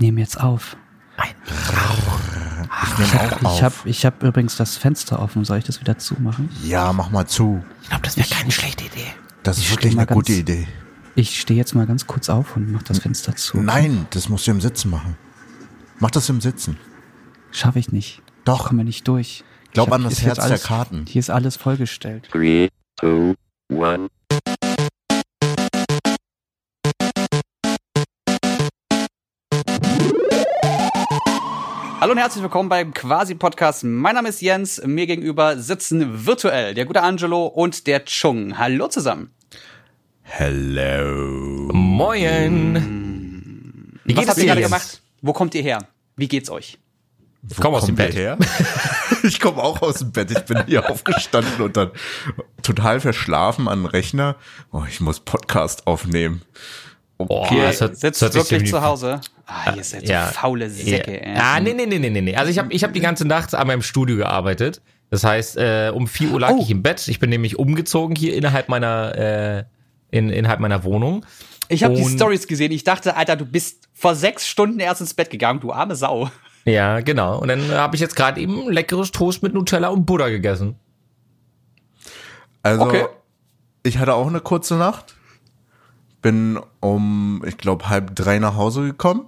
nehme jetzt auf. Ein Rauch. Ich nehme auch Ich auf. habe ich hab übrigens das Fenster offen. Soll ich das wieder zumachen? ja, mach mal zu. Ich glaube, das wäre keine schlechte Idee. Das ist Ich wirklich eine gute ganz- Idee. Ich stehe jetzt mal ganz kurz auf und mach das Fenster zu. Nein, das musst du im Sitzen machen. Mach das im Sitzen. Schaffe ich nicht. Doch. Ich komme nicht durch. Glaub Ich hab- an das Herz der Karten. Hier ist alles vollgestellt. Three, two, one. Hallo und herzlich willkommen beim Quasi-Podcast. Mein Name ist Jens. Mir gegenüber sitzen virtuell der gute Angelo und der Chung. Hallo zusammen. Hello. Moin. Wie Was geht habt es ihr gerade gemacht? Wo kommt ihr her? Wie geht's euch? Ich komme aus dem Bett. her? ich komme auch aus dem Bett. Ich bin hier aufgestanden und dann total verschlafen an den Rechner. Oh, ich muss Podcast aufnehmen. Boah, Ihr das hört- sitzt das hört sich wirklich zu Hause. Ah, ihr seid so Ja. faule Säcke. Ja. ey. Ah, nee, nee, nee, nee, nee, nee. Also ich habe ich hab die ganze Nacht an meinem Studio gearbeitet. Das heißt, äh, um 4 Uhr lag Oh. ich im Bett. Ich bin nämlich umgezogen hier innerhalb meiner, äh, in, innerhalb meiner Wohnung. Ich habe die Stories gesehen. Ich dachte, Alter, du bist vor sechs Stunden erst ins Bett gegangen, du arme Sau. Ja, genau. Und dann habe ich jetzt gerade eben leckeres Toast mit Nutella und Butter gegessen. Also, Okay. ich hatte auch eine kurze Nacht. Bin um, ich glaube, halb drei nach Hause gekommen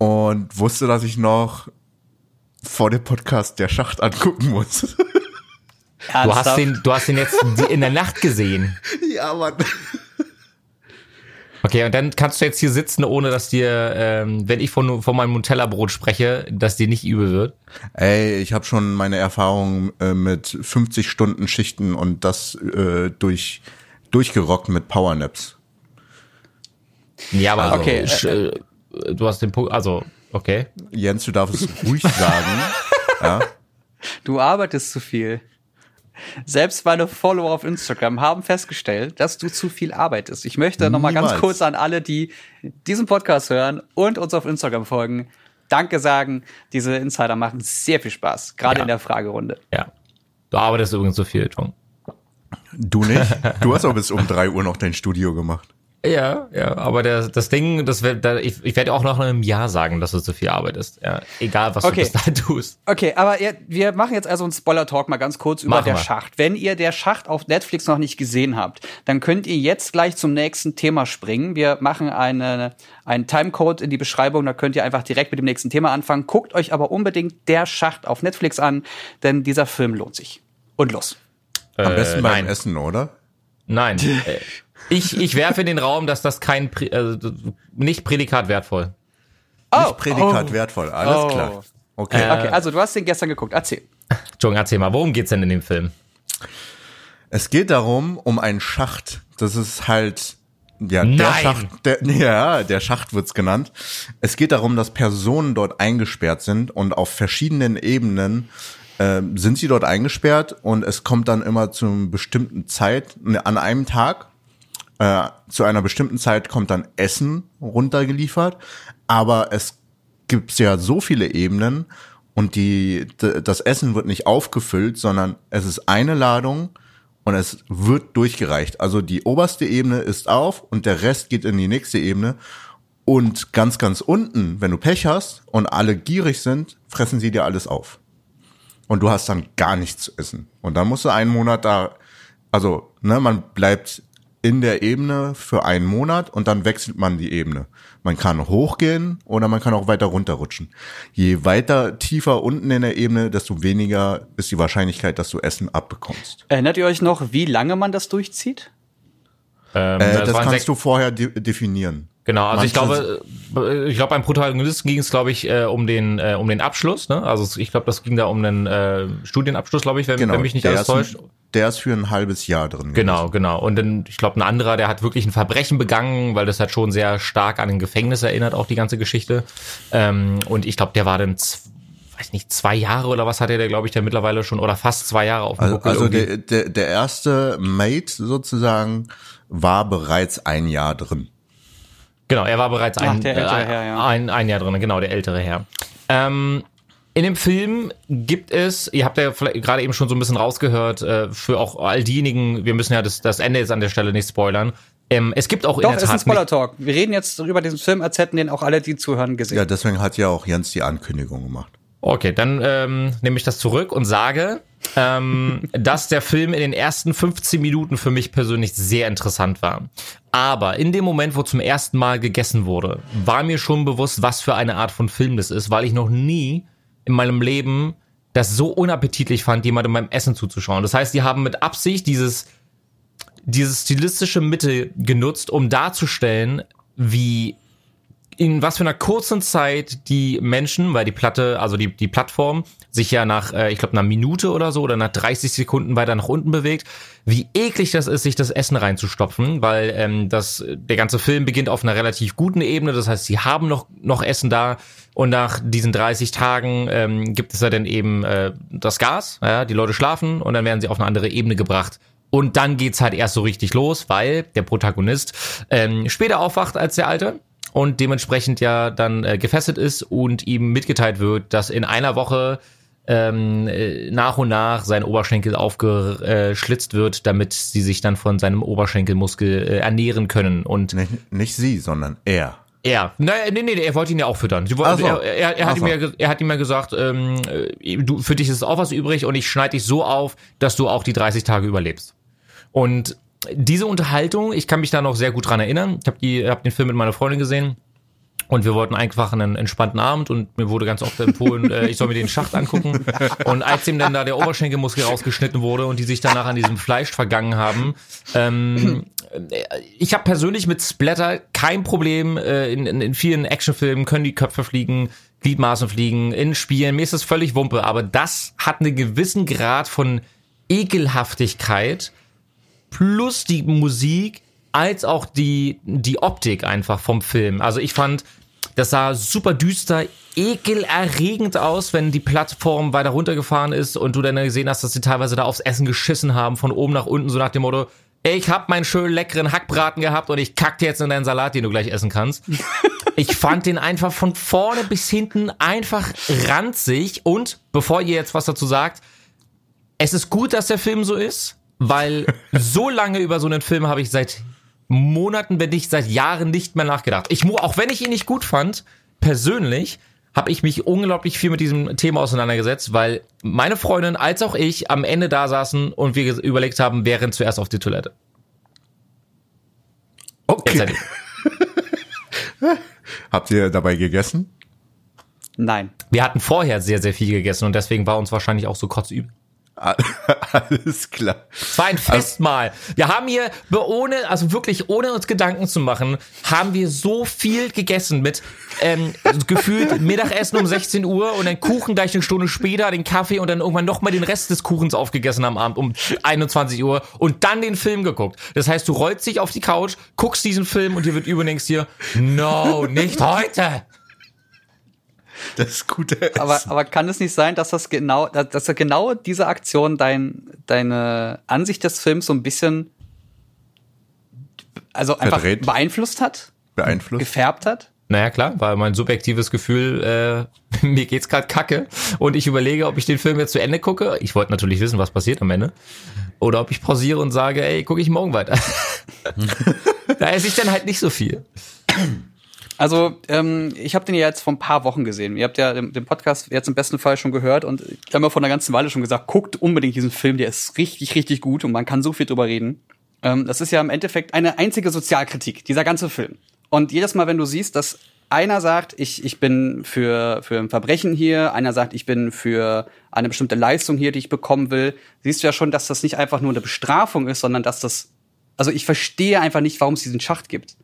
und wusste, dass ich noch vor dem Podcast der Schacht angucken muss. Du hast, den, du hast den jetzt in der Nacht gesehen. ja, Mann. Okay, und dann kannst du jetzt hier sitzen, ohne dass dir, ähm, wenn ich von, von meinem Nutella-Brot spreche, dass dir nicht übel wird. Ey, ich habe schon meine Erfahrungen äh, mit 50 Stunden Schichten und das äh, durch durchgerockt mit Powernaps. Ja, aber also, Okay, sch- äh, du hast den Punkt, also, okay. Jens, du darfst es ruhig sagen. ja. Du arbeitest zu viel. Selbst meine Follower auf Instagram haben festgestellt, dass du zu viel arbeitest. Ich möchte noch mal ganz kurz an alle, die diesen Podcast hören und uns auf Instagram folgen, Danke sagen. Diese Insider machen sehr viel Spaß, gerade Ja. in der Fragerunde. Ja. Du arbeitest übrigens so viel, Tom. Du nicht? Du hast auch bis um drei Uhr noch dein Studio gemacht. Ja, ja, aber der, das Ding, das wird, da, ich, ich werde auch noch in einem Jahr sagen, dass du so viel arbeitest. Ja, egal, was Okay. du bis dahin tust. Okay, aber ihr, wir machen jetzt also einen Spoiler-Talk mal ganz kurz über Machen der wir. Schacht. Wenn ihr der Schacht auf Netflix noch nicht gesehen habt, dann könnt ihr jetzt gleich zum nächsten Thema springen. Wir machen eine, einen Timecode in die Beschreibung, da könnt ihr einfach direkt mit dem nächsten Thema anfangen. Guckt euch aber unbedingt der Schacht auf Netflix an, denn dieser Film lohnt sich. Und los. Am besten beim nein. Essen, oder? Nein. ich, ich werfe in den Raum, dass das kein, also, nicht Prädikat wertvoll. Nicht Prädikat wertvoll, alles Oh. klar. Okay. Äh, Okay, also du hast den gestern geguckt. Erzähl. Entschuldigung, erzähl mal, worum geht's denn in dem Film? Es geht darum, um einen Schacht. Das ist halt, ja, der Nein. Schacht, der, ja, der Schacht wird's genannt. Es geht darum, dass Personen dort eingesperrt sind und auf verschiedenen Ebenen äh, sind sie dort eingesperrt und es kommt dann immer zu einer bestimmten Zeit, ne, an einem Tag, äh, zu einer bestimmten Zeit kommt dann Essen runtergeliefert, aber es gibt ja so viele Ebenen und die, das Essen wird nicht aufgefüllt, sondern es ist eine Ladung und es wird durchgereicht. Also die oberste Ebene ist auf und der Rest geht in die nächste Ebene. Und ganz, ganz unten, wenn du Pech hast und alle gierig sind, fressen sie dir alles auf. Und du hast dann gar nichts zu essen. Und dann musst du einen Monat da, also, ne, man bleibt in der Ebene für einen Monat und dann wechselt man die Ebene. Man kann hochgehen oder man kann auch weiter runterrutschen. Je weiter tiefer unten in der Ebene, desto weniger ist die Wahrscheinlichkeit, dass du Essen abbekommst. Erinnert ihr euch noch, wie lange man das durchzieht? Ähm, Äh, das waren kannst du vorher de definieren. Genau, also ich glaube, ich glaube beim Protagonisten ging es, glaube ich, äh, um den äh, um den Abschluss. Ne? Also ich glaube, das ging da um den äh, Studienabschluss, glaube ich, wenn, wenn mich nicht alles täuscht. der ist für ein halbes Jahr drin. Genau, genau. Und dann, ich glaube, ein anderer, der hat wirklich ein Verbrechen begangen, weil das hat schon sehr stark an ein Gefängnis erinnert, auch die ganze Geschichte. Ähm, und ich glaube, der war dann, weiß nicht, zwei Jahre oder was hatte der, glaube ich, der mittlerweile schon, oder fast zwei Jahre auf dem Also, Buckel also der, der, der erste Mate sozusagen war bereits ein Jahr drin. Genau, er war bereits ein, Ach, der ältere äh, Herr, ja. ein, ein Jahr drin, genau, der ältere Herr. Ähm, in dem Film gibt es, ihr habt ja gerade eben schon so ein bisschen rausgehört, äh, für auch all diejenigen, wir müssen ja das, das Ende jetzt an der Stelle nicht spoilern, Ähm, es gibt auch in Doch, der ist ein Tat Spoiler-Talk. Wir reden jetzt darüber diesen Film, als hätten den auch alle, die zuhören, gesehen. Ja, deswegen hat ja auch Jens die Ankündigung gemacht. Okay, dann ähm, nehme ich das zurück und sage, ähm, dass der Film in den ersten 15 Minuten für mich persönlich sehr interessant war. Aber in dem Moment, wo zum ersten Mal gegessen wurde, war mir schon bewusst, was für eine Art von Film das ist, weil ich noch nie in meinem Leben das so unappetitlich fand, jemandem beim Essen zuzuschauen. Das heißt, die haben mit Absicht dieses diese stilistische Mitte genutzt, um darzustellen, wie in was für einer kurzen Zeit die Menschen, weil die Platte, also die, die Plattform, sich ja nach, äh, ich glaube, einer Minute oder so oder nach 30 Sekunden weiter nach unten bewegt, wie eklig das ist, sich das Essen reinzustopfen, weil ähm, das, der ganze Film beginnt auf einer relativ guten Ebene, das heißt, sie haben noch, noch Essen da und nach diesen 30 Tagen ähm, gibt es ja dann eben äh, das Gas, ja, die Leute schlafen und dann werden sie auf eine andere Ebene gebracht. Und dann geht's halt erst so richtig los, weil der Protagonist ähm, später aufwacht als der Alte und dementsprechend ja dann äh, gefesselt ist und ihm mitgeteilt wird, dass in einer Woche ähm, äh, nach und nach sein Oberschenkel aufgeschlitzt wird, damit sie sich dann von seinem Oberschenkelmuskel äh, ernähren können. Und Nicht, nicht sie, sondern er. er, naja, nee, nee, er wollte ihn ja auch füttern. So. er, er, er, hat Ach ihm so. ja, er hat ihm ja gesagt, ähm, äh, du, für dich ist auch was übrig und ich schneide dich so auf, dass du auch die 30 Tage überlebst. Und diese Unterhaltung, ich kann mich da noch sehr gut dran erinnern. Ich habe hab den Film mit meiner Freundin gesehen und wir wollten einfach einen entspannten Abend und mir wurde ganz oft empfohlen, äh, ich soll mir den Schacht angucken. Und als ihm dann da der Oberschenkelmuskel rausgeschnitten wurde und die sich danach an diesem Fleisch vergangen haben, ähm, äh, ich habe persönlich mit Splatter kein Problem. Äh, in, in, in vielen Actionfilmen können die Köpfe fliegen, Gliedmaßen fliegen, in Spielen. Mir ist das völlig Wumpe, aber das hat einen gewissen Grad von Ekelhaftigkeit plus die Musik als auch die, die Optik einfach vom Film. Also ich fand, das sah super düster, ekelerregend aus, wenn die Plattform weiter runtergefahren ist und du dann gesehen hast, dass sie teilweise da aufs Essen geschissen haben, von oben nach unten, so nach dem Motto, ich hab meinen schönen leckeren Hackbraten gehabt und ich kack dir jetzt in deinen Salat, den du gleich essen kannst. Ich fand den einfach von vorne bis hinten einfach ranzig und, bevor ihr jetzt was dazu sagt, es ist gut, dass der Film so ist, weil so lange über so einen Film habe ich seit Monaten, wenn nicht seit Jahren nicht mehr nachgedacht. Ich auch wenn ich ihn nicht gut fand, persönlich habe ich mich unglaublich viel mit diesem Thema auseinandergesetzt, weil meine Freundin als auch ich am Ende da saßen und wir überlegt haben, wer rennt zuerst auf die Toilette. Okay. Habt ihr dabei gegessen? Nein. Wir hatten vorher sehr, sehr viel gegessen und deswegen war uns wahrscheinlich auch so kotzübel. Alles klar. Es war ein Festmahl. Wir haben hier, ohne, also wirklich ohne uns Gedanken zu machen, haben wir so viel gegessen mit ähm, gefühlt Mittagessen um 16 Uhr und dann Kuchen gleich eine Stunde später, den Kaffee und dann irgendwann nochmal den Rest des Kuchens aufgegessen am Abend um 21 Uhr und dann den Film geguckt. Das heißt, du rollst dich auf die Couch, guckst diesen Film und dir wird überdenkst dir, no, nicht heute. Das gute Essen. Aber, aber kann es nicht sein, dass das genau, dass dass genau diese Aktion dein, deine Ansicht des Films so ein bisschen, also einfach Verdreht. beeinflusst hat, beeinflusst. gefärbt hat? Naja, klar, war mein subjektives Gefühl, äh, mir geht's gerade kacke und ich überlege, ob ich den Film jetzt zu Ende gucke. Ich wollte natürlich wissen, was passiert am Ende. Oder ob ich pausiere und sage, ey, gucke ich morgen weiter. da esse ich dann halt nicht so viel. Also, ähm, ich habe den ja jetzt vor ein paar Wochen gesehen. Ihr habt ja den, den Podcast jetzt im besten Fall schon gehört und ich habe ja vor einer ganzen Weile schon gesagt, guckt unbedingt diesen Film, der ist richtig, richtig gut und man kann so viel drüber reden. Ähm, das ist ja im Endeffekt eine einzige Sozialkritik, dieser ganze Film. Und jedes Mal, wenn du siehst, dass einer sagt, ich, ich bin für, für ein Verbrechen hier, einer sagt, ich bin für eine bestimmte Leistung hier, die ich bekommen will, siehst du ja schon, dass das nicht einfach nur eine Bestrafung ist, sondern dass das, also ich verstehe einfach nicht, warum es diesen Schacht gibt.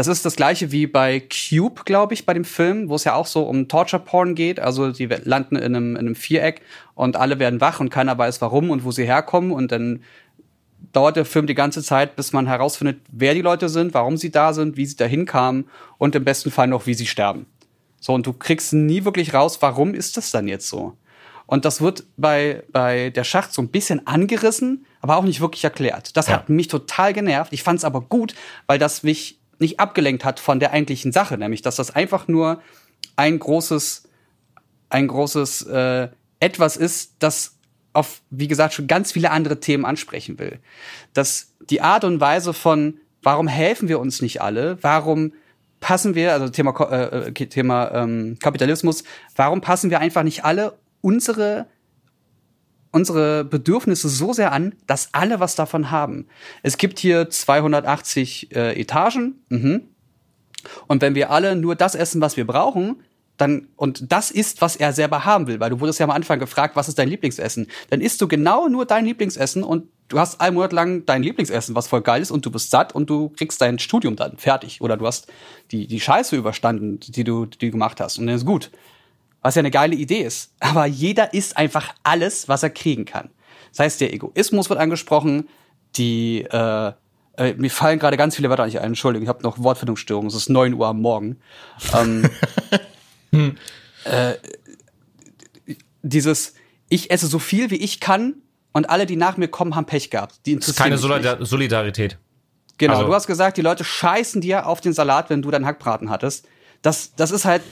Das ist das gleiche wie bei Cube, glaube ich, bei dem Film, wo es ja auch so um Torture Porn geht. Also die landen in einem, in einem Viereck und alle werden wach und keiner weiß warum und wo sie herkommen. Und dann dauert der Film die ganze Zeit, bis man herausfindet, wer die Leute sind, warum sie da sind, wie sie dahin kamen und im besten Fall noch, wie sie sterben. So, und du kriegst nie wirklich raus, warum ist das dann jetzt so? Und das wird bei, bei der Schacht so ein bisschen angerissen, aber auch nicht wirklich erklärt. Das Ja. hat mich total genervt. Ich fand es aber gut, weil das mich nicht abgelenkt hat von der eigentlichen Sache, nämlich dass das einfach nur ein großes, ein großes äh, etwas ist, das auf, wie gesagt, schon ganz viele andere Themen ansprechen will. Dass die Art und Weise von warum helfen wir uns nicht alle? Warum passen wir, also Thema, äh, äh, Thema ähm, Kapitalismus, warum passen wir einfach nicht alle unsere unsere Bedürfnisse so sehr an, dass alle was davon haben. Es gibt hier 280 äh, Etagen. Mhm. Und wenn wir alle nur das essen, was wir brauchen, dann, und das ist, was er selber haben will, weil du wurdest ja am Anfang gefragt, was ist dein Lieblingsessen? Dann isst du genau nur dein Lieblingsessen und du hast einen Monat lang dein Lieblingsessen, was voll geil ist, und du bist satt und du kriegst dein Studium dann fertig. Oder du hast die, die Scheiße überstanden, die du, die du gemacht hast. Und dann ist gut. Was ja eine geile Idee ist. Aber jeder isst einfach alles, was er kriegen kann. Das heißt, der Egoismus wird angesprochen, die, äh, äh, mir fallen gerade ganz viele Wörter nicht ein, Entschuldigung, ich habe noch Wortfindungsstörungen, es ist 9 Uhr am Morgen. Ähm, äh, dieses, ich esse so viel, wie ich kann und alle, die nach mir kommen, haben Pech gehabt. Die Das ist interessieren keine. Solidar Solidarität. Genau, Also- du hast gesagt, die Leute scheißen dir auf den Salat, wenn du deinen Hackbraten hattest. Das, das ist halt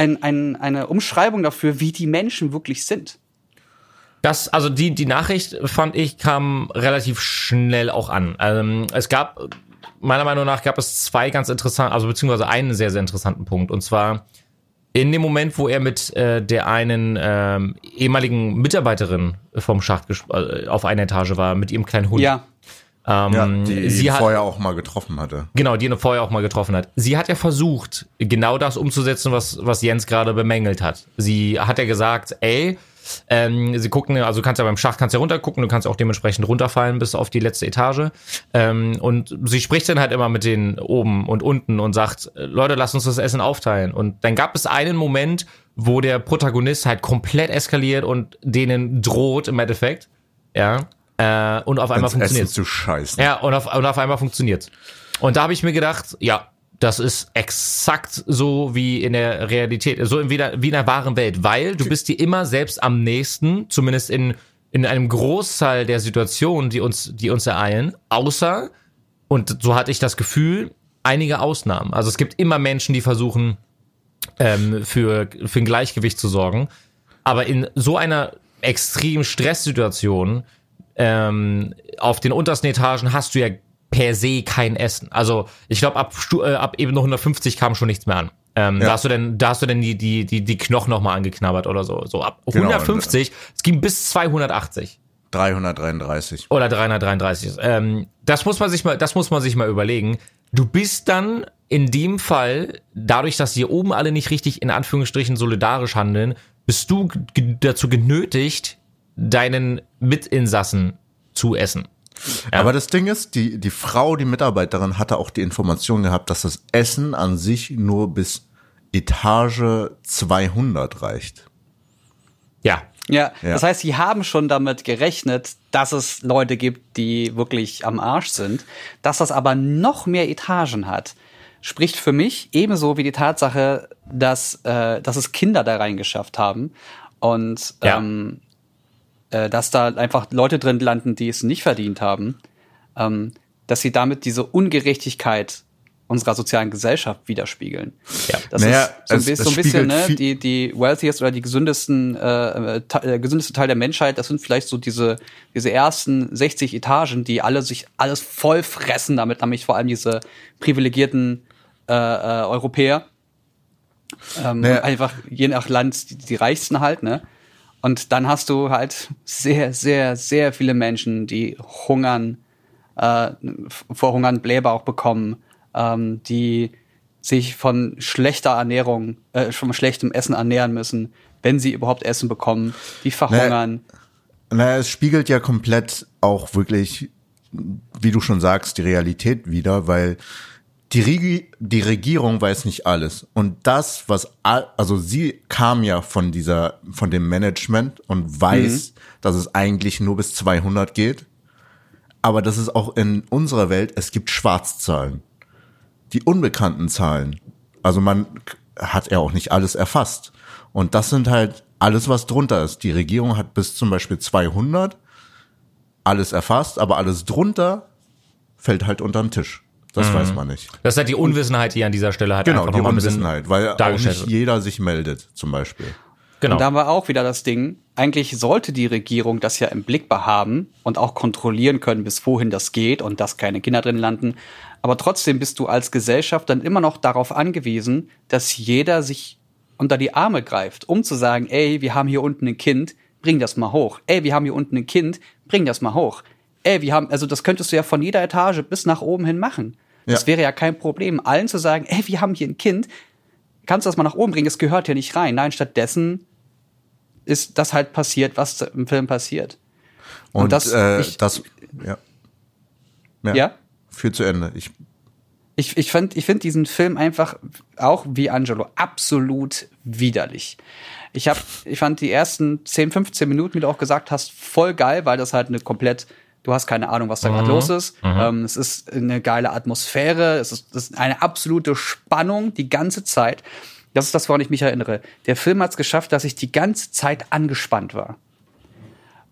ein, ein, eine Umschreibung dafür, wie die Menschen wirklich sind. Das, also die, die Nachricht, fand ich, kam relativ schnell auch an. Ähm, es gab, meiner Meinung nach, gab es zwei ganz interessante, also beziehungsweise einen sehr, sehr interessanten Punkt. Und zwar in dem Moment, wo er mit äh, der einen ähm, ehemaligen Mitarbeiterin vom Schacht äh, auf einer Etage war, mit ihrem kleinen Hund. Ja, ähm, Ja, die sie ihn hat, vorher auch mal getroffen hatte. Genau, die ihn vorher auch mal getroffen hat. Sie hat ja versucht, genau das umzusetzen, was, was Jens gerade bemängelt hat. Sie hat ja gesagt, ey, ähm, sie gucken, also du kannst ja beim Schach kannst ja runtergucken, du kannst auch dementsprechend runterfallen bis auf die letzte Etage. Ähm, und sie spricht dann halt immer mit denen oben und unten und sagt, Leute, lasst uns das Essen aufteilen. Und dann gab es einen Moment, wo der Protagonist halt komplett eskaliert und denen droht im Endeffekt. Ja. Äh, und auf einmal funktioniert zu scheißen. ja, und auf, und auf einmal funktioniert's. Und da habe ich mir gedacht, ja, das ist exakt so wie in der Realität, so wie, der, wie in der wahren Welt, weil du bist dir immer selbst am nächsten, zumindest in, in einem Großteil der Situationen, die uns, die uns ereilen, außer, und so hatte ich das Gefühl, einige Ausnahmen. Also es gibt immer Menschen, die versuchen, ähm, für, für ein Gleichgewicht zu sorgen. Aber in so einer extremen Stresssituation ähm, auf den untersten Etagen hast du ja per se kein Essen. Also ich glaube, ab, äh, ab Ebene 150 kam schon nichts mehr an. Ähm, Ja. Da hast du denn, da hast du denn die, die, die, die Knochen nochmal angeknabbert oder so. So ab Genau, 150, es ging bis 280 333. oder 333. Ähm, das muss man sich mal, das muss man sich mal überlegen. Du bist dann in dem Fall, dadurch, dass hier oben alle nicht richtig in Anführungsstrichen solidarisch handeln, bist du dazu genötigt, deinen Mitinsassen zu essen. Ja. Aber das Ding ist, die, die Frau, die Mitarbeiterin, hatte auch die Information gehabt, dass das Essen an sich nur bis Etage 200 reicht. Ja. Ja, Ja. das heißt, sie haben schon damit gerechnet, dass es Leute gibt, die wirklich am Arsch sind. Dass das aber noch mehr Etagen hat, spricht für mich ebenso wie die Tatsache, dass, äh, dass es Kinder da reingeschafft haben und Ja. ähm, äh, dass da einfach Leute drin landen, die es nicht verdient haben, ähm, dass sie damit diese Ungerechtigkeit unserer sozialen Gesellschaft widerspiegeln. Ja. Das Naja, ist so ein, so ein bisschen, ne, die, die wealthiest oder die gesündesten, äh, äh, te- äh, gesündeste Teil der Menschheit, das sind vielleicht so diese, diese ersten 60 Etagen, die alle sich alles voll fressen, damit nämlich vor allem diese privilegierten äh, äh, Europäer. Ähm, Naja. einfach je nach Land die, die reichsten halt, ne? Und dann hast du halt sehr, sehr, sehr viele Menschen, die hungern, äh, vor Hungern Bläber auch bekommen, ähm, die sich von schlechter Ernährung, äh, von schlechtem Essen ernähren müssen, wenn sie überhaupt Essen bekommen, die verhungern. Naja, es spiegelt ja komplett auch wirklich, wie du schon sagst, die Realität wieder, weil die, Regi die Regierung weiß nicht alles. Und das, was, also sie kam ja von dieser, von dem Management und weiß, dass es eigentlich nur bis 200 geht. Aber das ist auch in unserer Welt, es gibt Schwarzzahlen. Die unbekannten Zahlen. Also man hat ja auch nicht alles erfasst. Und das sind halt alles, was drunter ist. Die Regierung hat bis zum Beispiel 200 alles erfasst, aber alles drunter fällt halt unter den Tisch. Das weiß man nicht. Das ist halt die Unwissenheit, die an dieser Stelle halt Genau, einfach die Unwissenheit, weil auch nicht jeder sich meldet, zum Beispiel. Genau. Und da haben wir auch wieder das Ding, eigentlich sollte die Regierung das ja im Blick behaben und auch kontrollieren können, bis wohin das geht und dass keine Kinder drin landen. Aber trotzdem bist du als Gesellschaft dann immer noch darauf angewiesen, dass jeder sich unter die Arme greift, um zu sagen, ey, wir haben hier unten ein Kind, bring das mal hoch. Ey, wir haben hier unten ein Kind, bring das mal hoch. Ey, wir haben, also das könntest du ja von jeder Etage bis nach oben hin machen. Das Ja. wäre ja kein Problem, allen zu sagen, ey, wir haben hier ein Kind, kannst du das mal nach oben bringen, es gehört hier nicht rein. Nein, stattdessen ist das halt passiert, was im Film passiert. Und, Und das- äh, ich- das, ja. Ja? Führt zu Ende. Ich, Ich, ich finde ich find diesen Film einfach, auch wie Angelo, absolut widerlich. Ich, hab, ich fand die ersten 10, 15 Minuten, wie du auch gesagt hast, voll geil, weil das halt eine komplett, du hast keine Ahnung, was da gerade los ist. Ähm, es ist eine geile Atmosphäre, es ist, es ist eine absolute Spannung die ganze Zeit. Das ist das, woran ich mich erinnere. Der Film hat es geschafft, dass ich die ganze Zeit angespannt war.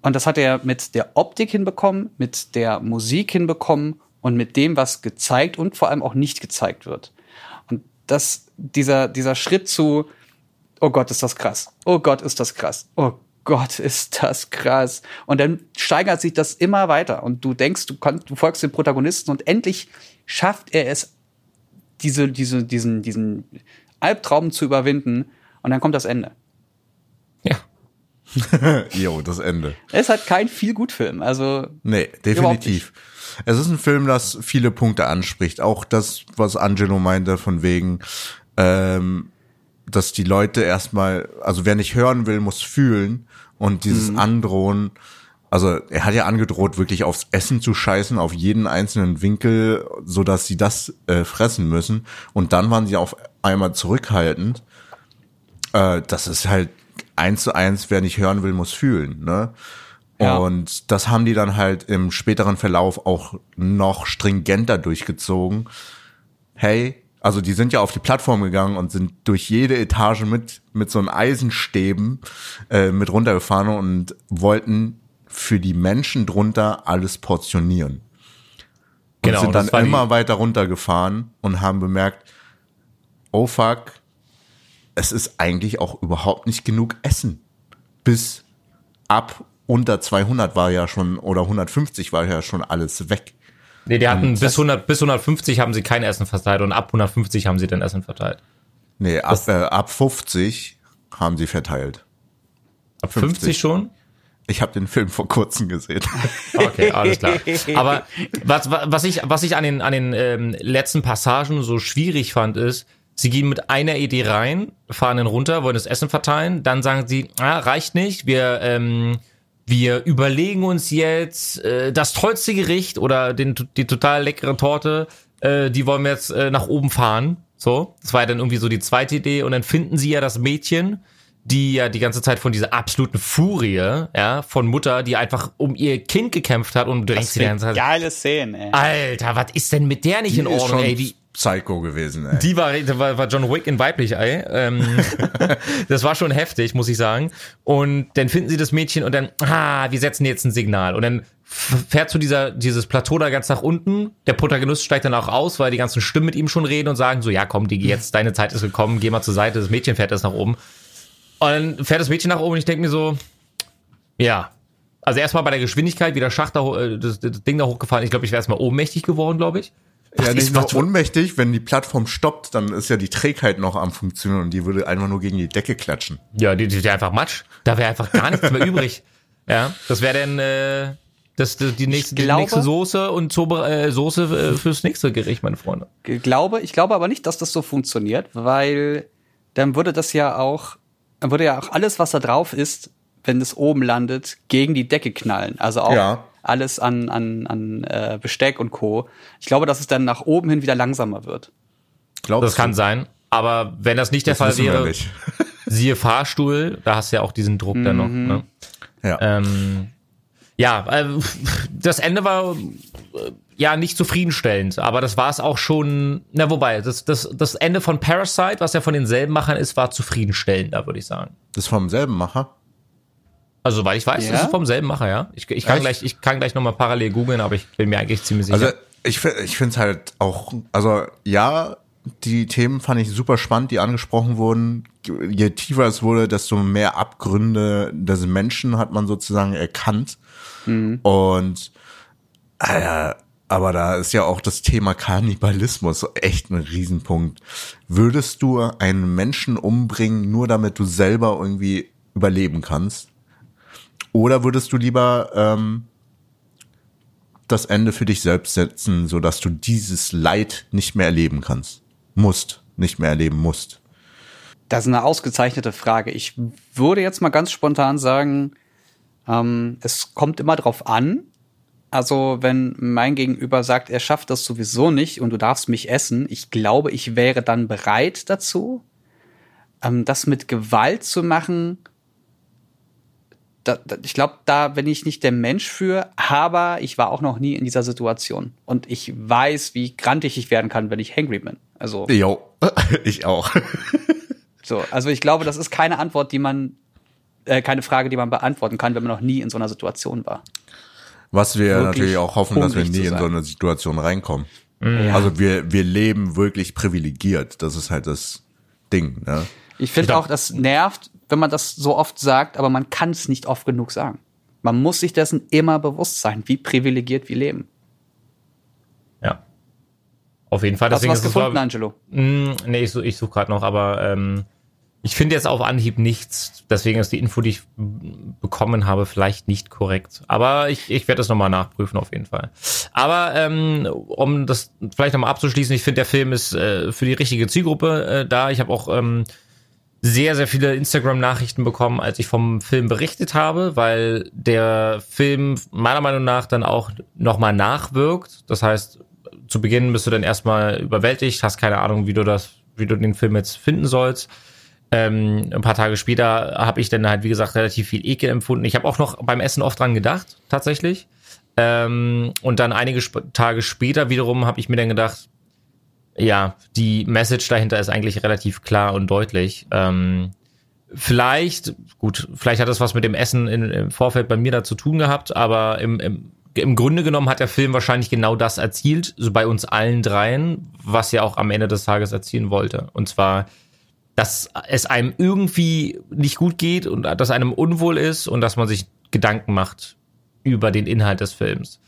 Und das hat er mit der Optik hinbekommen, mit der Musik hinbekommen und mit dem, was gezeigt und vor allem auch nicht gezeigt wird. Und das, dieser, dieser Schritt zu, oh Gott, ist das krass. Oh Gott, ist das krass. Oh Gott, ist das krass. Und dann steigert sich das immer weiter. Und du denkst, du, kannst, du folgst dem Protagonisten und endlich schafft er es, diese, diese, diesen, diesen Albtraum zu überwinden. Und dann kommt das Ende. Ja. jo, das Ende. Es ist halt kein viel gut Film. Also Nee, definitiv. Es ist ein Film, das viele Punkte anspricht. Auch das, was Angelo meinte, von wegen, ähm, dass die Leute erstmal, also wer nicht hören will, muss fühlen. Und dieses Androhen, also er hat ja angedroht, wirklich aufs Essen zu scheißen, auf jeden einzelnen Winkel, so dass sie das äh, fressen müssen. Und dann waren sie auf einmal zurückhaltend. Äh, das ist halt eins zu eins, wer nicht hören will, muss fühlen. Ne? Ja. Und das haben die dann halt im späteren Verlauf auch noch stringenter durchgezogen. Hey, also die sind ja auf die Plattform gegangen und sind durch jede Etage mit mit so einem Eisenstäben äh, mit runtergefahren und wollten für die Menschen drunter alles portionieren. Und Genau, sind dann immer weiter runtergefahren und haben bemerkt, oh fuck, es ist eigentlich auch überhaupt nicht genug Essen. Bis ab unter 200 war ja schon, oder 150 war ja schon alles weg. Nee, die hatten bis 100, bis 150 haben sie kein Essen verteilt und ab 150 haben sie dann Essen verteilt. Nee, ab, äh, ab 50 haben sie verteilt. Ab 50, 50 schon? Ich habe den Film vor kurzem gesehen. Okay, alles klar. Aber was, was ich, was ich an den, an den ähm, letzten Passagen so schwierig fand, ist, sie gehen mit einer Idee rein, fahren dann runter, wollen das Essen verteilen, dann sagen sie, ah, reicht nicht, wir, ähm, wir überlegen uns jetzt äh, das tollste Gericht oder den, die total leckere Torte, äh, die wollen wir jetzt äh, nach oben fahren. So, das war ja dann irgendwie so die zweite Idee und dann finden sie ja das Mädchen, die ja die ganze Zeit von dieser absoluten Furie, ja, von Mutter, die einfach um ihr Kind gekämpft hat und denkst dir die ganze Zeit, geile Szene, ey. Alter, was ist denn mit der nicht in Die ist Ordnung, ey? Die, Psycho gewesen, ey. die war, war, war John Wick in weiblich, ey. Ähm, das war schon heftig, muss ich sagen. Und dann finden sie das Mädchen und dann, ah, wir setzen jetzt ein Signal. Und dann fährt zu dieser, dieses Plateau da ganz nach unten. Der Protagonist steigt dann auch aus, weil die ganzen Stimmen mit ihm schon reden und sagen so, ja komm, Digi, jetzt deine Zeit ist gekommen, geh mal zur Seite, das Mädchen fährt jetzt nach oben. Und dann fährt das Mädchen nach oben und ich denke mir so, ja. Also erstmal bei der Geschwindigkeit, wie der Schacht da, äh, das, das Ding da hochgefahren. Ich glaube, ich wäre erstmal ohnmächtig geworden, glaube ich. Ja, nicht ist- nur unmächtig, wenn die Plattform stoppt, dann ist ja die Trägheit noch am Funktionieren und die würde einfach nur gegen die Decke klatschen. Ja, die, die, die einfach Matsch. Da wäre einfach gar nichts mehr übrig. Ja, das wäre dann äh, das, das, die, nächste, die glaube- nächste Soße und Zobe, äh, Soße äh, fürs nächste Gericht, meine Freunde. Ich glaube, ich glaube aber nicht, dass das so funktioniert, weil dann würde das ja auch, dann würde ja auch alles, was da drauf ist, wenn es oben landet, gegen die Decke knallen. Also auch Ja. Alles an, an, an äh, Besteck und Co. Ich glaube, dass es dann nach oben hin wieder langsamer wird. Glaubst Das kann du? sein. Aber wenn das nicht der Das Fall wäre, siehe Fahrstuhl, da hast du ja auch diesen Druck dann noch. Ne? Ja. Ähm, ja, äh, das Ende war äh, ja nicht zufriedenstellend, aber das war es auch schon. Na, wobei, das, das, das Ende von Parasite, was ja von denselben Machern ist, war zufriedenstellender, würde ich sagen. Das ist vom selben Macher? Also, weil ich weiß, Ja? das ist vom selben Macher, ja. Ich, ich kann Echt? gleich, ich kann gleich nochmal parallel googeln, aber ich bin mir eigentlich ziemlich sicher. Also ich, ich finde es halt auch, also ja, die Themen fand ich super spannend, die angesprochen wurden. Je tiefer es wurde, desto mehr Abgründe des Menschen hat man sozusagen erkannt. Und äh, aber da ist ja auch das Thema Kannibalismus echt ein Riesenpunkt. Würdest du einen Menschen umbringen, nur damit du selber irgendwie überleben kannst? Oder würdest du lieber ähm, das Ende für dich selbst setzen, so dass du dieses Leid nicht mehr erleben kannst? Musst, nicht mehr erleben musst. Das ist eine ausgezeichnete Frage. Ich würde jetzt mal ganz spontan sagen, ähm, es kommt immer drauf an. Also, wenn mein Gegenüber sagt, er schafft das sowieso nicht und du darfst mich essen, ich glaube, ich wäre dann bereit dazu. Ähm, das mit Gewalt zu machen, da, da, ich glaube, da bin ich nicht der Mensch für, aber ich war auch noch nie in dieser Situation. Und ich weiß, wie grantig ich werden kann, wenn ich hangry bin. Also, Jo, ich auch. so, also ich glaube, das ist keine Antwort, die man, äh, keine Frage, die man beantworten kann, wenn man noch nie in so einer Situation war. Was wir Wirklich natürlich auch hoffen, dass wir nie in so eine Situation reinkommen. Ja. Also wir, wir leben wirklich privilegiert. Das ist halt das Ding. Ne? Ich finde auch, das nervt, wenn man das so oft sagt, aber man kann es nicht oft genug sagen. Man muss sich dessen immer bewusst sein, wie privilegiert wir leben. Ja. Auf jeden Fall. Hast du was gefunden, so- Angelo? Mm, nee, ich, such- ich suche gerade noch, aber ähm, ich finde jetzt auf Anhieb nichts. Deswegen ist die Info, die ich mm, bekommen habe, vielleicht nicht korrekt. Aber ich, ich werde das nochmal nachprüfen, auf jeden Fall. Aber ähm, um das vielleicht nochmal abzuschließen, ich finde, der Film ist äh, für die richtige Zielgruppe äh, da. Ich habe auch ähm, sehr, sehr viele Instagram-Nachrichten bekommen, als ich vom Film berichtet habe, weil der Film meiner Meinung nach dann auch nochmal nachwirkt. Das heißt, zu Beginn bist du dann erstmal überwältigt, hast keine Ahnung, wie du das, wie du den Film jetzt finden sollst. Ähm, ein paar Tage später habe ich dann halt, wie gesagt, relativ viel Ekel empfunden. Ich habe auch noch beim Essen oft dran gedacht, tatsächlich. Ähm, und dann einige sp Tage später wiederum habe ich mir dann gedacht, ja, die Message dahinter ist eigentlich relativ klar und deutlich. Ähm, vielleicht, gut, vielleicht hat das was mit dem Essen in, im Vorfeld bei mir da zu tun gehabt, aber im, im, im Grunde genommen hat der Film wahrscheinlich genau das erzielt, so bei uns allen dreien, was er auch am Ende des Tages erzielen wollte. Und zwar, dass es einem irgendwie nicht gut geht und dass einem unwohl ist und dass man sich Gedanken macht über den Inhalt des Films.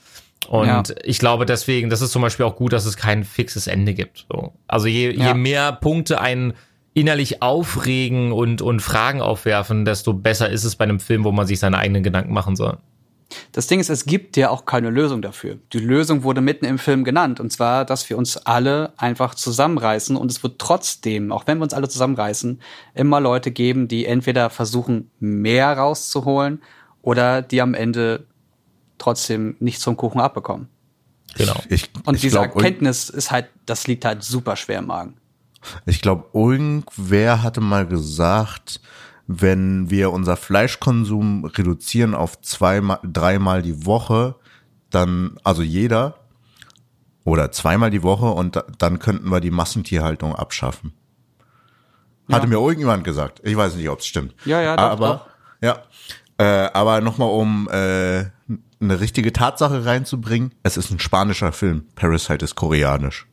Und Ja. ich glaube deswegen, das ist zum Beispiel auch gut, dass es kein fixes Ende gibt. So. Also je, Ja. je mehr Punkte einen innerlich aufregen und, und Fragen aufwerfen, desto besser ist es bei einem Film, wo man sich seine eigenen Gedanken machen soll. Das Ding ist, es gibt ja auch keine Lösung dafür. Die Lösung wurde mitten im Film genannt. Und zwar, dass wir uns alle einfach zusammenreißen. Und es wird trotzdem, auch wenn wir uns alle zusammenreißen, immer Leute geben, die entweder versuchen, mehr rauszuholen oder die am Ende trotzdem nichts vom Kuchen abbekommen. Genau. Ich, Und ich diese glaub, Erkenntnis ist halt, das liegt halt super schwer im Magen. Ich glaube, irgendwer hatte mal gesagt, wenn wir unser Fleischkonsum reduzieren auf zweimal, dreimal die Woche, dann, also jeder, oder zweimal die Woche und da, dann könnten wir die Massentierhaltung abschaffen. Hatte mir irgendjemand gesagt. Ich weiß nicht, ob es stimmt. Ja, ja, doch, aber, doch. Ja. Äh, aber nochmal, um äh, eine richtige Tatsache reinzubringen. Es ist ein spanischer Film. Parasite ist koreanisch.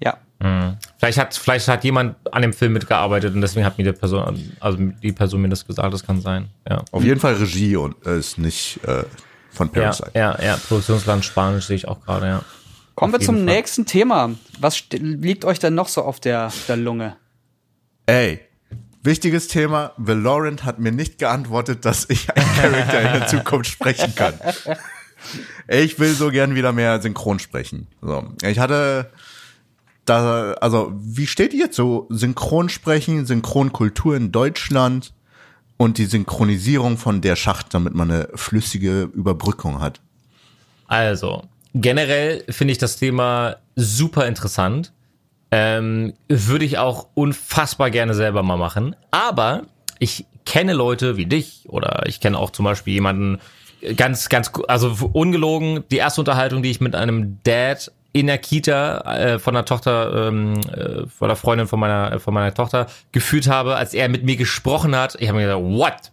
Ja. Vielleicht hat, vielleicht hat jemand an dem Film mitgearbeitet und deswegen hat mir die Person, also die Person mir das gesagt, das kann sein. Ja. Auf jeden Fall Regie und äh, ist nicht äh, von Ja, Parasite. ja, ja, Produktionsland Spanisch sehe ich auch gerade, ja. Kommen Auf wir zum Fall. nächsten Thema. Was liegt euch denn noch so auf der, der Lunge? Ey, wichtiges Thema. Valorant hat mir nicht geantwortet, dass ich einen Charakter in der Zukunft sprechen kann. Ich will so gern wieder mehr synchron sprechen. So, ich hatte da, also wie steht ihr zu Synchronsprechen, Synchronkultur in Deutschland und die Synchronisierung von der Schacht, damit man eine flüssige Überbrückung hat? Also, generell finde ich das Thema super interessant. Ähm, würde ich auch unfassbar gerne selber mal machen. Aber ich kenne Leute wie dich oder ich kenne auch zum Beispiel jemanden ganz, ganz, also ungelogen, die erste Unterhaltung, die ich mit einem Dad in der Kita äh, von der Tochter, ähm, äh, von der Freundin von meiner, von meiner Tochter gefühlt habe, als er mit mir gesprochen hat. Ich habe mir gedacht, what?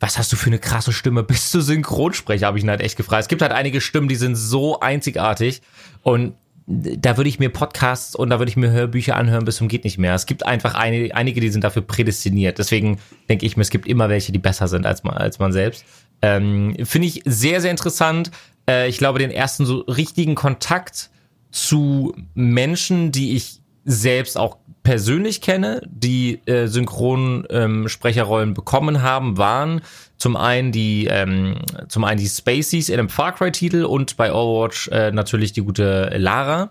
was hast du für eine krasse Stimme? Bist du Synchronsprecher? Habe ich ihn halt echt gefragt. Es gibt halt einige Stimmen, die sind so einzigartig und da würde ich mir Podcasts und da würde ich mir Hörbücher anhören bis zum geht nicht mehr. Es gibt einfach eine, einige, die sind dafür prädestiniert. Deswegen denke ich mir, es gibt immer welche, die besser sind als man, als man selbst. Ähm, Finde ich sehr, sehr interessant. Äh, ich glaube, den ersten so richtigen Kontakt zu Menschen, die ich selbst auch persönlich kenne, die äh, Synchronsprecherrollen ähm, bekommen haben, waren zum einen die ähm, zum einen die Spaceys in einem Far Cry Titel und bei Overwatch äh, natürlich die gute Lara,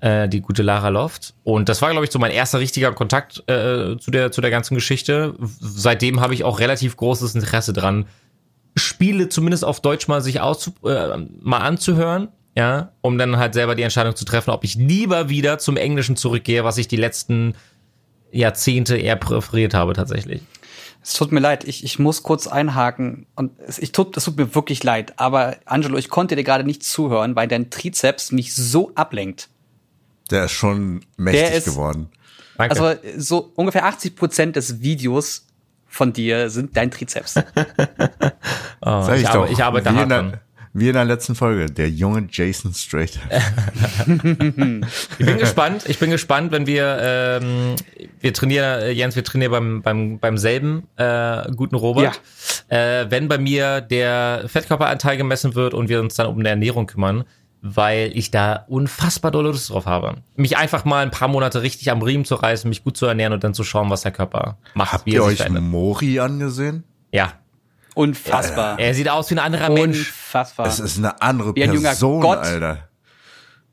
äh, die gute Lara Loft und das war glaube ich so mein erster richtiger Kontakt äh, zu der zu der ganzen Geschichte. Seitdem habe ich auch relativ großes Interesse dran, Spiele zumindest auf Deutsch mal sich auszu äh, mal anzuhören ja, um dann halt selber die Entscheidung zu treffen, ob ich lieber wieder zum Englischen zurückgehe, was ich die letzten Jahrzehnte eher präferiert habe tatsächlich. Es tut mir leid, ich, ich muss kurz einhaken und es, ich tut, es tut mir wirklich leid, aber Angelo, ich konnte dir gerade nicht zuhören, weil dein Trizeps mich so ablenkt. Der ist schon mächtig ist, geworden. Danke. Also so ungefähr 80 Prozent des Videos von dir sind dein Trizeps. oh, Sag ich, ich, doch, ich arbeite hart dran. Wie in der letzten Folge, der junge Jason Straight. ich bin gespannt. Ich bin gespannt, wenn wir ähm, wir trainieren, äh, Jens, wir trainieren beim beim beim selben äh, guten Robert. Ja. Äh, wenn bei mir der Fettkörperanteil gemessen wird und wir uns dann um eine Ernährung kümmern, weil ich da unfassbar dolle Lust drauf habe. Mich einfach mal ein paar Monate richtig am Riemen zu reißen, mich gut zu ernähren und dann zu schauen, was der Körper macht. Habt ihr euch Mori angesehen? Ja. Unfassbar. Er sieht aus wie ein anderer Mensch. Unfassbar. Es ist eine andere wie ein Person, Gott. Alter.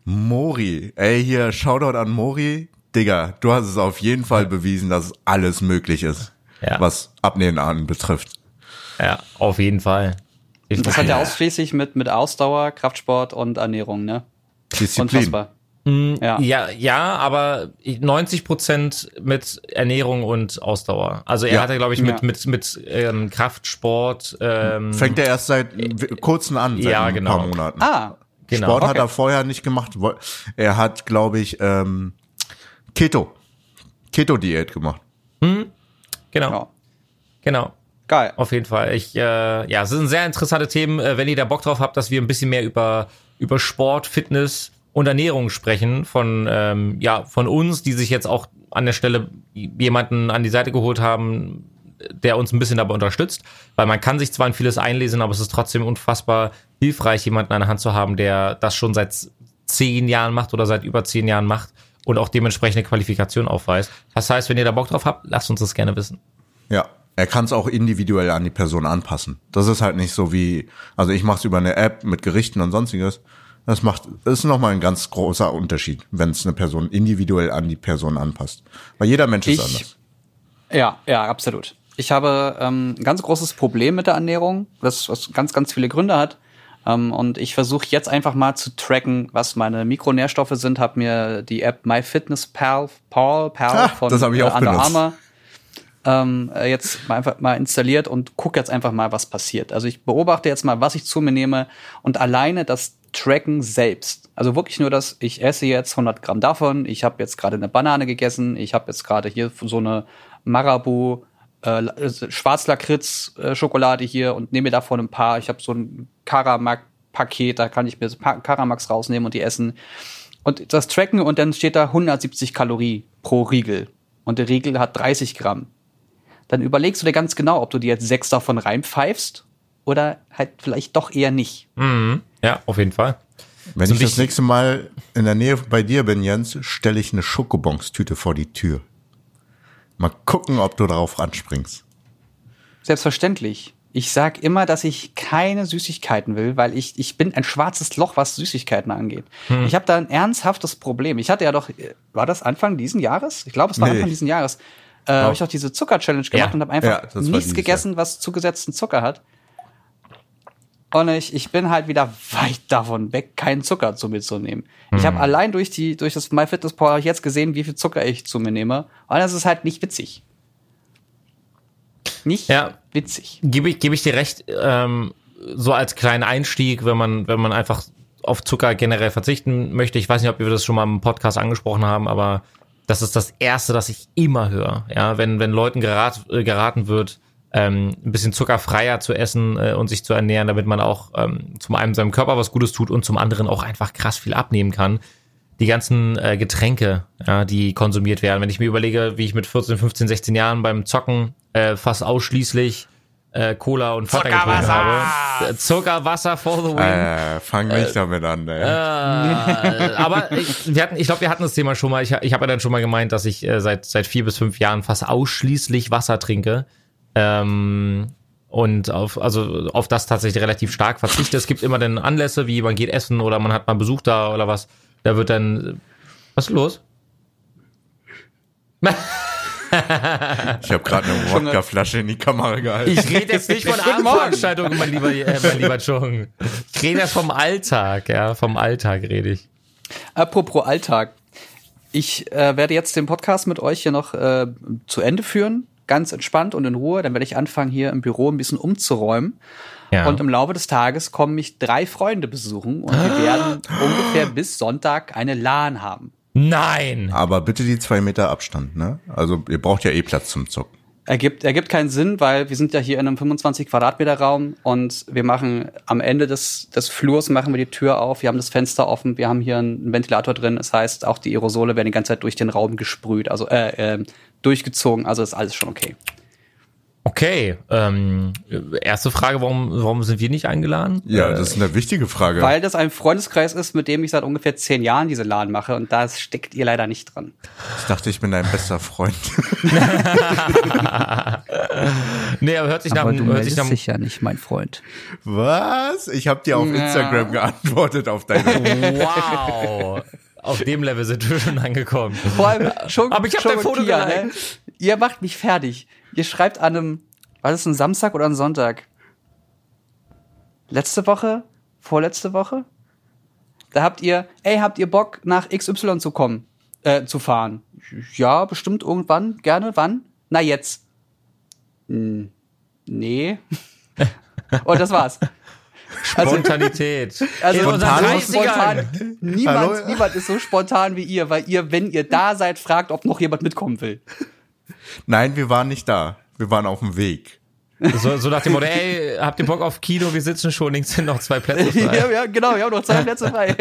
Mori. Ey, hier, Shoutout an Mori. Digga, du hast es auf jeden Fall bewiesen, dass alles möglich ist, ja. was Abnehmen anbetrifft. Ja, auf jeden Fall. Ich das hat ja ausschließlich mit, mit Ausdauer, Kraftsport und Ernährung, ne? Disziplin. Unfassbar. Mm, ja. ja, ja, aber 90 Prozent mit Ernährung und Ausdauer. Also er ja. hatte, glaube ich, mit ja. mit mit ähm, Kraftsport. Ähm, Fängt er erst seit kurzen an, seit ja, ein genau. paar Monaten. Ah, genau. Sport okay. hat er vorher nicht gemacht. Er hat, glaube ich, ähm, Keto, Keto-Diät gemacht. Hm? Genau, genau. Geil. Auf jeden Fall. Ich, äh, ja, es sind sehr interessante Themen. Äh, wenn ihr da Bock drauf habt, dass wir ein bisschen mehr über über Sport, Fitness und Ernährung sprechen von ähm, ja von uns, die sich jetzt auch an der Stelle jemanden an die Seite geholt haben, der uns ein bisschen dabei unterstützt, weil man kann sich zwar in vieles einlesen, aber es ist trotzdem unfassbar hilfreich, jemanden an der Hand zu haben, der das schon seit zehn Jahren macht oder seit über zehn Jahren macht und auch dementsprechende Qualifikation aufweist. Das heißt, wenn ihr da Bock drauf habt, lasst uns das gerne wissen. Ja, er kann es auch individuell an die Person anpassen. Das ist halt nicht so wie, also ich mache es über eine App mit Gerichten und sonstiges. Das macht, das ist nochmal ein ganz großer Unterschied, wenn es eine Person individuell an die Person anpasst. Weil jeder Mensch ist anders. Ja, ja, absolut. Ich habe ähm, ein ganz großes Problem mit der Ernährung, das was ganz, ganz viele Gründe hat. Ähm, und ich versuche jetzt einfach mal zu tracken, was meine Mikronährstoffe sind. Habe mir die App MyFitnessPal Paul, Pal ah, von das ich auch äh, Under Armour ähm, jetzt mal einfach mal installiert und gucke jetzt einfach mal, was passiert. Also ich beobachte jetzt mal, was ich zu mir nehme und alleine das Tracken selbst. Also wirklich nur das, ich esse jetzt 100 Gramm davon, ich habe jetzt gerade eine Banane gegessen, ich habe jetzt gerade hier so eine Marabu äh, Schwarzlakritz-Schokolade hier und nehme davon ein paar. Ich habe so ein Karamak-Paket, da kann ich mir Karamaks rausnehmen und die essen. Und das tracken und dann steht da 170 Kalorien pro Riegel. Und der Riegel hat 30 Gramm. Dann überlegst du dir ganz genau, ob du dir jetzt sechs davon reinpfeifst oder halt vielleicht doch eher nicht. Mhm. Ja, auf jeden Fall. Wenn so ich das nächste Mal in der Nähe bei dir bin, Jens, stelle ich eine Schokobons-Tüte vor die Tür. Mal gucken, ob du darauf anspringst. Selbstverständlich. Ich sag immer, dass ich keine Süßigkeiten will, weil ich, ich bin ein schwarzes Loch, was Süßigkeiten angeht. Hm. Ich habe da ein ernsthaftes Problem. Ich hatte ja doch, war das Anfang diesen Jahres? Ich glaube, es war nee. Anfang diesen Jahres. Äh, oh. habe ich doch diese Zucker-Challenge gemacht ja. und habe einfach ja, nichts gegessen, Jahr. was zugesetzten Zucker hat. Und ich, ich bin halt wieder weit davon weg, keinen Zucker zu mir zu nehmen. Mhm. Ich habe hm. allein durch die durch das MyFitnessPal jetzt gesehen, wie viel Zucker ich zu mir nehme. Und das ist halt nicht witzig. Nicht ja, witzig. Gebe ich, gebe ich dir recht, ähm, so als kleinen Einstieg, wenn man, wenn man einfach auf Zucker generell verzichten möchte. Ich weiß nicht, ob wir das schon mal im Podcast angesprochen haben, aber das ist das Erste, das ich immer höre. Ja, wenn, wenn Leuten gerat, äh, geraten wird, ähm, ein bisschen zuckerfreier zu essen äh, und sich zu ernähren, damit man auch ähm, zum einen seinem Körper was Gutes tut und zum anderen auch einfach krass viel abnehmen kann. die ganzen äh, Getränke, ja, die konsumiert werden. Wenn ich mir überlege, wie ich mit 14, 15, 16 Jahren beim Zocken äh, fast ausschließlich äh, Cola und Fanta getrunken habe. Äh, Zuckerwasser for the win. Äh, fang nicht damit an, ey. Äh, aber ich, wir hatten, ich glaube, wir hatten das Thema schon mal. Ich, ich habe ja dann schon mal gemeint, dass ich äh, seit seit vier bis fünf Jahren fast ausschließlich Wasser trinke. Ähm, und auf, also auf das tatsächlich relativ stark verzichte. Es gibt immer dann Anlässe, wie man geht essen oder man hat mal Besuch da oder was. Da wird dann. Was ist los? Ich habe gerade eine Wodkaflasche in die Kamera gehalten. Ich rede jetzt nicht von. Abendveranstaltungen, mein lieber, äh, mein lieber Chung. Ich rede jetzt vom Alltag, ja, vom Alltag rede ich. Apropos Alltag. Ich äh, werde jetzt den Podcast mit euch hier noch äh, zu Ende führen, ganz entspannt und in Ruhe. Dann werde ich anfangen, hier im Büro ein bisschen umzuräumen. Ja. Und im Laufe des Tages kommen mich drei Freunde besuchen und wir werden ungefähr bis Sonntag eine LAN haben. Nein! Aber bitte die zwei Meter Abstand, ne? Also ihr braucht ja eh Platz zum Zocken. Ergibt, ergibt keinen Sinn, weil wir sind ja hier in einem 25 Quadratmeter Raum und wir machen am Ende des, des Flurs machen wir die Tür auf, wir haben das Fenster offen, wir haben hier einen Ventilator drin. Das heißt, auch die Aerosole werden die ganze Zeit durch den Raum gesprüht, also äh, äh, durchgezogen, also ist alles schon okay. Okay, ähm, erste Frage, warum, warum sind wir nicht eingeladen? Ja, das ist eine wichtige Frage. Weil das ein Freundeskreis ist, mit dem ich seit ungefähr zehn Jahren diese Laden mache und da steckt ihr leider nicht dran. ich dachte, ich bin dein bester Freund. Nee, aber hört sich nach, Aber du hört sich nach, dich ja nicht, mein Freund. Was? Ich habe dir auf Ja. Instagram geantwortet auf deine. wow. Auf dem Level sind wir schon angekommen. Vor allem schon, Aber ich hab schon dein Foto Pia, ne? Ihr macht mich fertig. Ihr schreibt an einem, war das ein Samstag oder ein Sonntag? Letzte Woche? Vorletzte Woche? Da habt ihr, ey, habt ihr Bock nach XY zu kommen, äh, zu fahren? Ja, bestimmt irgendwann, gerne, wann? Na jetzt. Hm, nee. Und das war's. Also, Spontanität. also In unseren so 30ern. spontan. Niemand, Hallo? niemand ist so spontan wie ihr, weil ihr, wenn ihr da seid, fragt, ob noch jemand mitkommen will. Nein, wir waren nicht da. Wir waren auf dem Weg. So, so nach dem Motto, ey, habt ihr Bock auf Kino? Wir sitzen schon, links sind noch zwei Plätze frei. ja, ja, genau, wir haben noch zwei Plätze frei.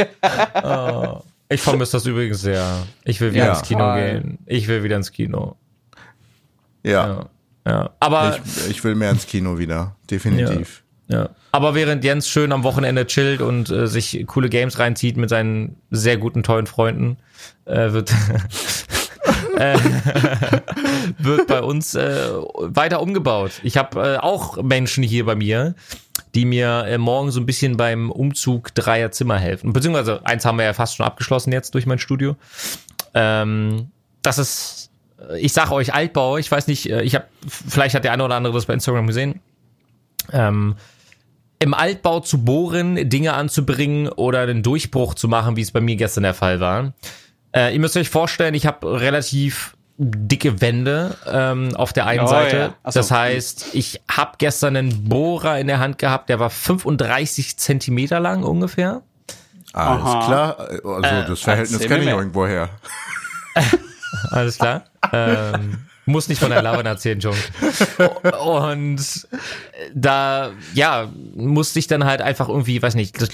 Ich vermisse das übrigens sehr. Ich will wieder Ja. ins Kino gehen. Ich will wieder ins Kino. Ja. Ja. ja. Aber, Ich, ich will mehr ins Kino wieder. Definitiv. Ja. Aber während Jens schön am Wochenende chillt und äh, sich coole Games reinzieht mit seinen sehr guten, tollen Freunden, äh, wird, äh, wird bei uns äh, weiter umgebaut. Ich habe äh, auch Menschen hier bei mir, die mir äh, morgen so ein bisschen beim Umzug dreier Zimmer helfen. Beziehungsweise eins haben wir ja fast schon abgeschlossen jetzt durch mein Studio. Ähm, das ist, ich sage euch Altbau, ich weiß nicht, ich habe, vielleicht hat der eine oder andere das bei Instagram gesehen. Ähm, im Altbau zu bohren, Dinge anzubringen oder einen Durchbruch zu machen, wie es bei mir gestern der Fall war. Äh, ihr müsst euch vorstellen, ich habe relativ dicke Wände ähm, auf der einen Oh, Seite. ja. So. Das heißt, ich habe gestern einen Bohrer in der Hand gehabt, der war 35 Zentimeter lang ungefähr. Alles Aha. klar. Also das Verhältnis erzähl kenne mir ich mehr. irgendwo her. Alles klar. ähm, muss nicht von der Lavan erzählen, Jung. Und da, ja, musste ich dann halt einfach irgendwie, weiß nicht, das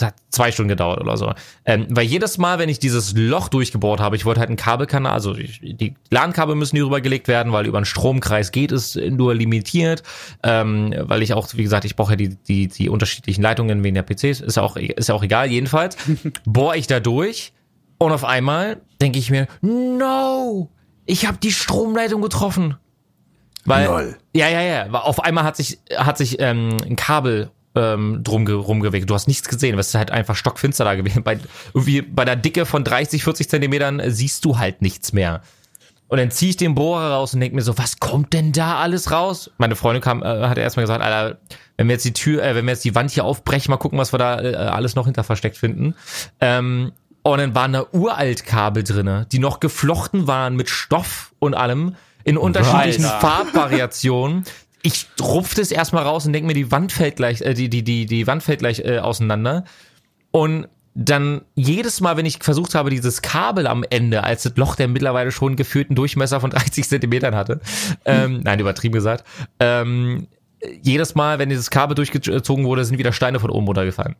hat zwei Stunden gedauert oder so. Ähm, weil jedes Mal, wenn ich dieses Loch durchgebohrt habe, ich wollte halt einen Kabelkanal, also die LAN-Kabel müssen hier rübergelegt werden, weil über einen Stromkreis geht es nur limitiert. Ähm, weil ich auch, wie gesagt, ich brauche ja die, die, die unterschiedlichen Leitungen wegen der PCs, ist ja auch, ist ja auch egal. Jedenfalls bohre ich da durch und auf einmal denke ich mir, no, ich habe die Stromleitung getroffen. Weil, Lol. ja, ja, ja. Auf einmal hat sich, hat sich ähm, ein Kabel ähm, drum ge- rumgewickelt. Du hast nichts gesehen, weil es ist halt einfach stockfinster da gewesen. Bei, irgendwie bei der Dicke von 30, 40 Zentimetern äh, siehst du halt nichts mehr. Und dann ziehe ich den Bohrer raus und denke mir so, was kommt denn da alles raus? Meine Freundin kam, äh, hat erstmal gesagt, Alter, wenn wir jetzt die Tür, äh, wenn wir jetzt die Wand hier aufbrechen, mal gucken, was wir da äh, alles noch hinter versteckt finden. Ähm, und dann waren da Uraltkabel drinne, die noch geflochten waren mit Stoff und allem in unterschiedlichen Alter. Farbvariationen. Ich rupfte es erstmal raus und denke mir, die Wand fällt gleich, äh, die, die, die, die Wand fällt gleich äh, auseinander. Und dann jedes Mal, wenn ich versucht habe, dieses Kabel am Ende, als das Loch, der mittlerweile schon geführten Durchmesser von 30 Zentimetern hatte, ähm, nein, übertrieben gesagt, ähm, jedes Mal, wenn dieses Kabel durchgezogen wurde, sind wieder Steine von oben runtergefallen.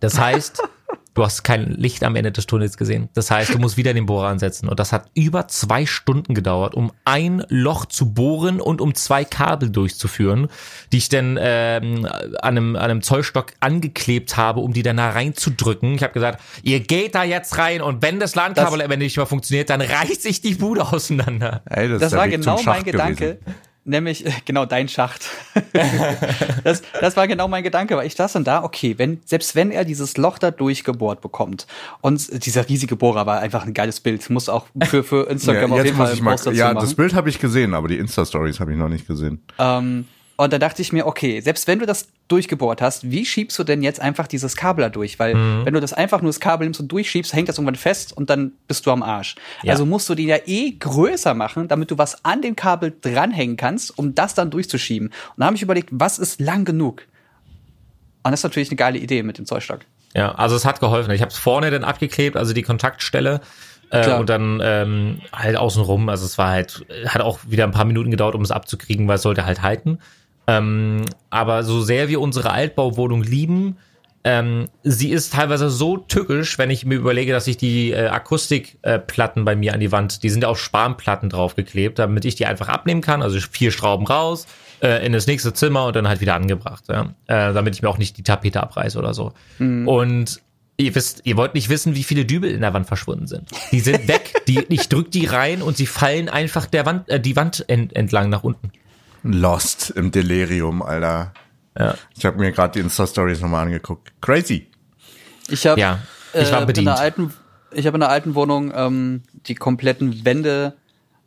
Das heißt, du hast kein Licht am Ende des Tunnels gesehen. Das heißt, du musst wieder den Bohrer ansetzen. Und das hat über zwei Stunden gedauert, um ein Loch zu bohren und um zwei Kabel durchzuführen, die ich dann ähm, an, einem, an einem Zollstock angeklebt habe, um die dann da reinzudrücken. Ich habe gesagt, ihr geht da jetzt rein und wenn das Landkabel am Ende nicht mehr funktioniert, dann reißt sich die Bude auseinander. Ey, das, Das war genau mein Gedanke. gewesen. Nämlich, äh, genau, dein Schacht. das, das war genau mein Gedanke, weil ich saß dann da, okay, wenn, selbst wenn er dieses Loch da durchgebohrt bekommt und dieser riesige Bohrer war einfach ein geiles Bild, muss auch für, für Instagram Ja, auf jeden Fall ich mal, ja, machen. das Bild habe ich gesehen, aber die Insta-Stories habe ich noch nicht gesehen. Ähm, und da dachte ich mir, okay, selbst wenn du das durchgebohrt hast, wie schiebst du denn jetzt einfach dieses Kabel da durch? Weil Mhm. wenn du das einfach nur das Kabel nimmst und durchschiebst, hängt das irgendwann fest und dann bist du am Arsch. Ja. Also musst du den ja eh größer machen, damit du was an dem Kabel dranhängen kannst, um das dann durchzuschieben. Und da habe ich überlegt, was ist lang genug? Und das ist natürlich eine geile Idee mit dem Zollstock. Ja, also es hat geholfen. Ich habe es vorne dann abgeklebt, also die Kontaktstelle. Äh, und dann ähm, halt außenrum, also es war halt, hat auch wieder ein paar Minuten gedauert, um es abzukriegen, weil es sollte halt halten. Ähm, aber so sehr wir unsere Altbauwohnung lieben, ähm, sie ist teilweise so tückisch, wenn ich mir überlege, dass ich die äh, Akustikplatten äh, bei mir an die Wand, die sind ja auf Spanplatten draufgeklebt, damit ich die einfach abnehmen kann, also vier Schrauben raus, äh, in das nächste Zimmer und dann halt wieder angebracht, ja? äh, damit ich mir auch nicht die Tapete abreiße oder so. Und ihr wisst, ihr wollt nicht wissen, wie viele Dübel in der Wand verschwunden sind. Die sind weg, die, ich drück die rein und sie fallen einfach der Wand, äh, die Wand ent, entlang nach unten. Lost im Delirium, Alter. Ja. Ich habe mir gerade die Insta-Stories nochmal angeguckt. Crazy. Ich habe Ja, ich war in bedient. einer alten, ich habe in einer alten Wohnung ähm, die kompletten Wände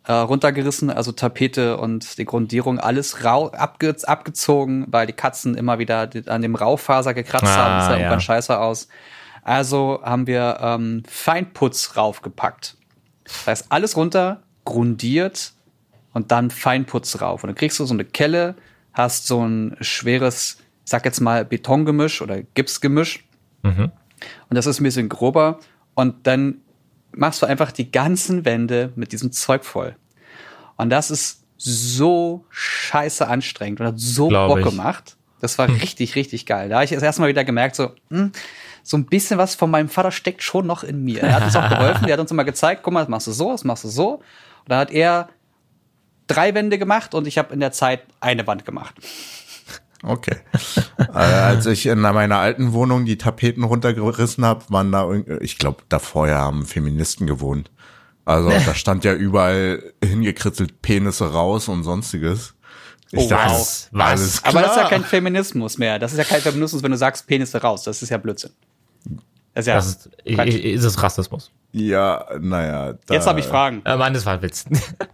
äh, runtergerissen, also Tapete und die Grundierung, alles rau abge abgezogen, weil die Katzen immer wieder an dem Raufaser gekratzt Ah, haben. Das sah ja. irgendwann scheiße aus. Also haben wir ähm, Feinputz raufgepackt. Das heißt, alles runter, grundiert und dann Feinputz rauf. Und dann kriegst du so eine Kelle, hast so ein schweres, sag jetzt mal, Betongemisch oder Gipsgemisch. Und das ist ein bisschen grober. Und dann machst du einfach die ganzen Wände mit diesem Zeug voll. Und das ist so scheiße anstrengend und hat so Glaub Bock ich. gemacht. Das war richtig, richtig geil. Da habe ich das erste Mal wieder gemerkt, so, hm, so ein bisschen was von meinem Vater steckt schon noch in mir. Er hat uns auch geholfen, der hat uns immer gezeigt, guck mal, das machst du so, das machst du so. Und dann hat er drei Wände gemacht und ich habe in der Zeit eine Wand gemacht. Okay. äh, als ich in meiner alten Wohnung die Tapeten runtergerissen habe, waren da, ich glaube, da vorher haben Feministen gewohnt. Also da stand ja überall hingekritzelt Penisse raus und sonstiges. Ich Oh, dachte, was? Was? Aber das ist ja kein Feminismus mehr. Das ist ja kein Feminismus, wenn du sagst, Penisse raus. Das ist ja Blödsinn. Das ist ja Das ist, ist es Rassismus. Ja, naja. Da, Jetzt habe ich Fragen. Äh, Mann, das war ein Witz.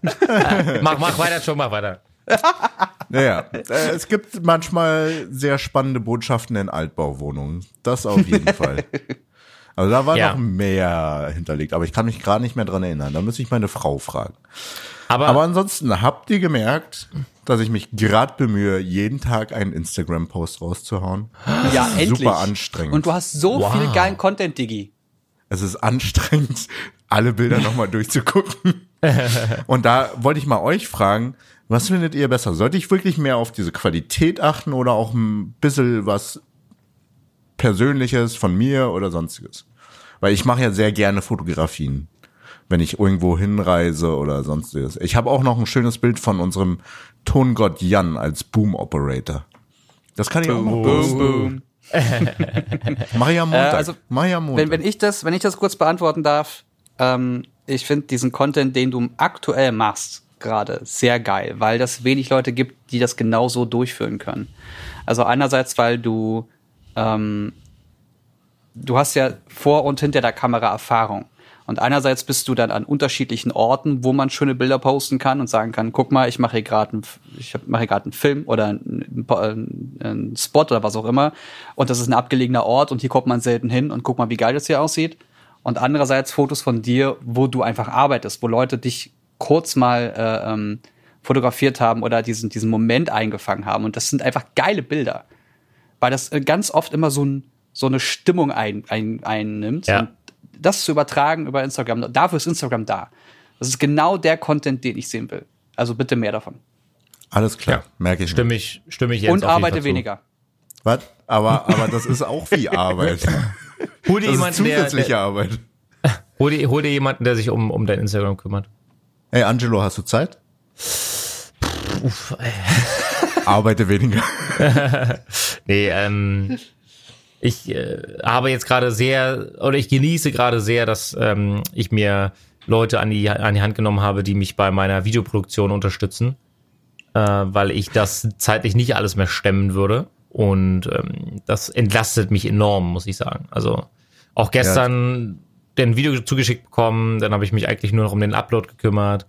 mach, mach weiter, schon, mach weiter. Naja, äh, es gibt manchmal sehr spannende Botschaften in Altbauwohnungen. Das auf jeden Fall. Also da war Ja. noch mehr hinterlegt, aber ich kann mich gerade nicht mehr dran erinnern. Da müsste ich meine Frau fragen. Aber, Aber ansonsten habt ihr gemerkt, dass ich mich gerade bemühe, jeden Tag einen Instagram-Post rauszuhauen. Ja, Das ist endlich. Super anstrengend. Und du hast so Wow. viel geilen Content, Digi. es ist anstrengend, alle Bilder nochmal durchzugucken. Und da wollte ich mal euch fragen, was findet ihr besser? Sollte ich wirklich mehr auf diese Qualität achten oder auch ein bisschen was Persönliches von mir oder sonstiges? Weil ich mache ja sehr gerne Fotografien, wenn ich irgendwo hinreise oder sonstiges. Ich habe auch noch ein schönes Bild von unserem Tongott Jan als Boom Operator. Das kann ich auch mal posten. boom. Mach ich am Montag. Äh, also, Mach am Montag. Wenn, wenn ich das, wenn ich das kurz beantworten darf, ähm, ich finde diesen Content, den du aktuell machst, gerade sehr geil, weil das wenig Leute gibt, die das genauso durchführen können. Also einerseits, weil du ähm, du hast ja vor und hinter der Kamera Erfahrung. Und einerseits bist du dann an unterschiedlichen Orten, wo man schöne Bilder posten kann und sagen kann, guck mal, ich mache hier gerade einen, ich hab- mache gerade einen Film oder einen, einen, einen Spot oder was auch immer. Und das ist ein abgelegener Ort und hier kommt man selten hin und guck mal, wie geil das hier aussieht. Und andererseits Fotos von dir, wo du einfach arbeitest, wo Leute dich kurz mal äh, ähm, fotografiert haben oder diesen, diesen Moment eingefangen haben. Und das sind einfach geile Bilder weil das äh, ganz oft immer so, ein, so eine Stimmung ein, ein, einnimmt. Ja. Und das zu übertragen über Instagram, dafür ist Instagram da. Das ist genau der Content, den ich sehen will. Also bitte mehr davon. Alles klar, Ja. merke ich. Stimme ich, stimme ich jetzt Und auf jeden arbeite weniger. Was? Aber, aber das ist auch wie Arbeit. Hol dir Das ist jemanden, der, zusätzliche der Arbeit. hol, dir, hol dir jemanden, der sich um, um dein Instagram kümmert. Hey Angelo, hast du Zeit? Uff, ey. Arbeite weniger. Nee, ähm, ich äh, habe jetzt gerade sehr, oder ich genieße gerade sehr, dass ähm, ich mir Leute an die, an die Hand genommen habe, die mich bei meiner Videoproduktion unterstützen, äh, weil ich das zeitlich nicht alles mehr stemmen würde. Und ähm, das entlastet mich enorm, muss ich sagen. Also auch gestern ein Video zugeschickt bekommen, dann habe ich mich eigentlich nur noch um den Upload gekümmert.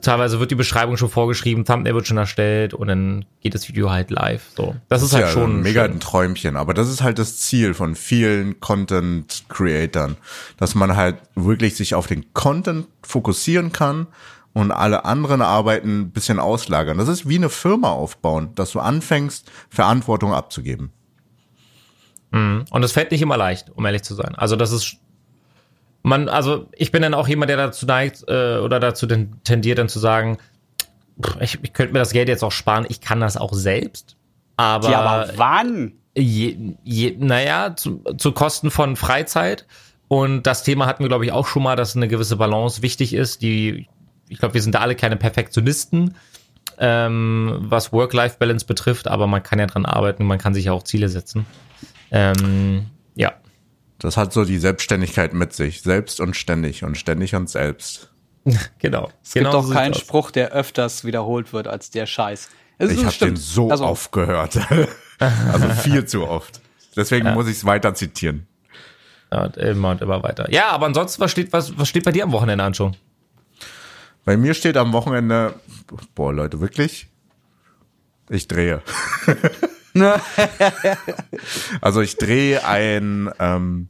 Teilweise wird die Beschreibung schon vorgeschrieben, Thumbnail wird schon erstellt und dann geht das Video halt live. So, das, ist halt ja schon mega schön. ein Träumchen, aber das ist halt das Ziel von vielen Content Creatern, dass man halt wirklich sich auf den Content fokussieren kann und alle anderen Arbeiten ein bisschen auslagern. Das ist wie eine Firma aufbauen, dass du anfängst, Verantwortung abzugeben. Und das fällt nicht immer leicht, um ehrlich zu sein. Also das ist man, also ich bin dann auch jemand, der dazu neigt äh, oder dazu ten- tendiert, dann zu sagen, ich, ich könnte mir das Geld jetzt auch sparen, ich kann das auch selbst. Aber, ja, aber wann? je, je, naja, zu, zu Kosten von Freizeit. Und das Thema hatten wir, glaube ich, auch schon mal, dass eine gewisse Balance wichtig ist. Die, ich glaube, wir sind da alle keine Perfektionisten, ähm, was Work-Life-Balance betrifft, aber man kann ja dran arbeiten, man kann sich ja auch Ziele setzen. Ähm, ja. Das hat so die Selbstständigkeit mit sich. Selbst und ständig und ständig und selbst. Genau. Es gibt genau doch so sieht's keinen. Spruch, der öfters wiederholt wird als der Scheiß. Es Ich ist- habe den so also, oft gehört. also viel zu oft. Deswegen muss ich es weiter zitieren. Ja, und immer und immer weiter. Ja, aber ansonsten, was steht, was, was steht bei dir am Wochenende an schon? Bei mir steht am Wochenende, boah Leute, wirklich? Ich drehe. also ich drehe ein, ähm,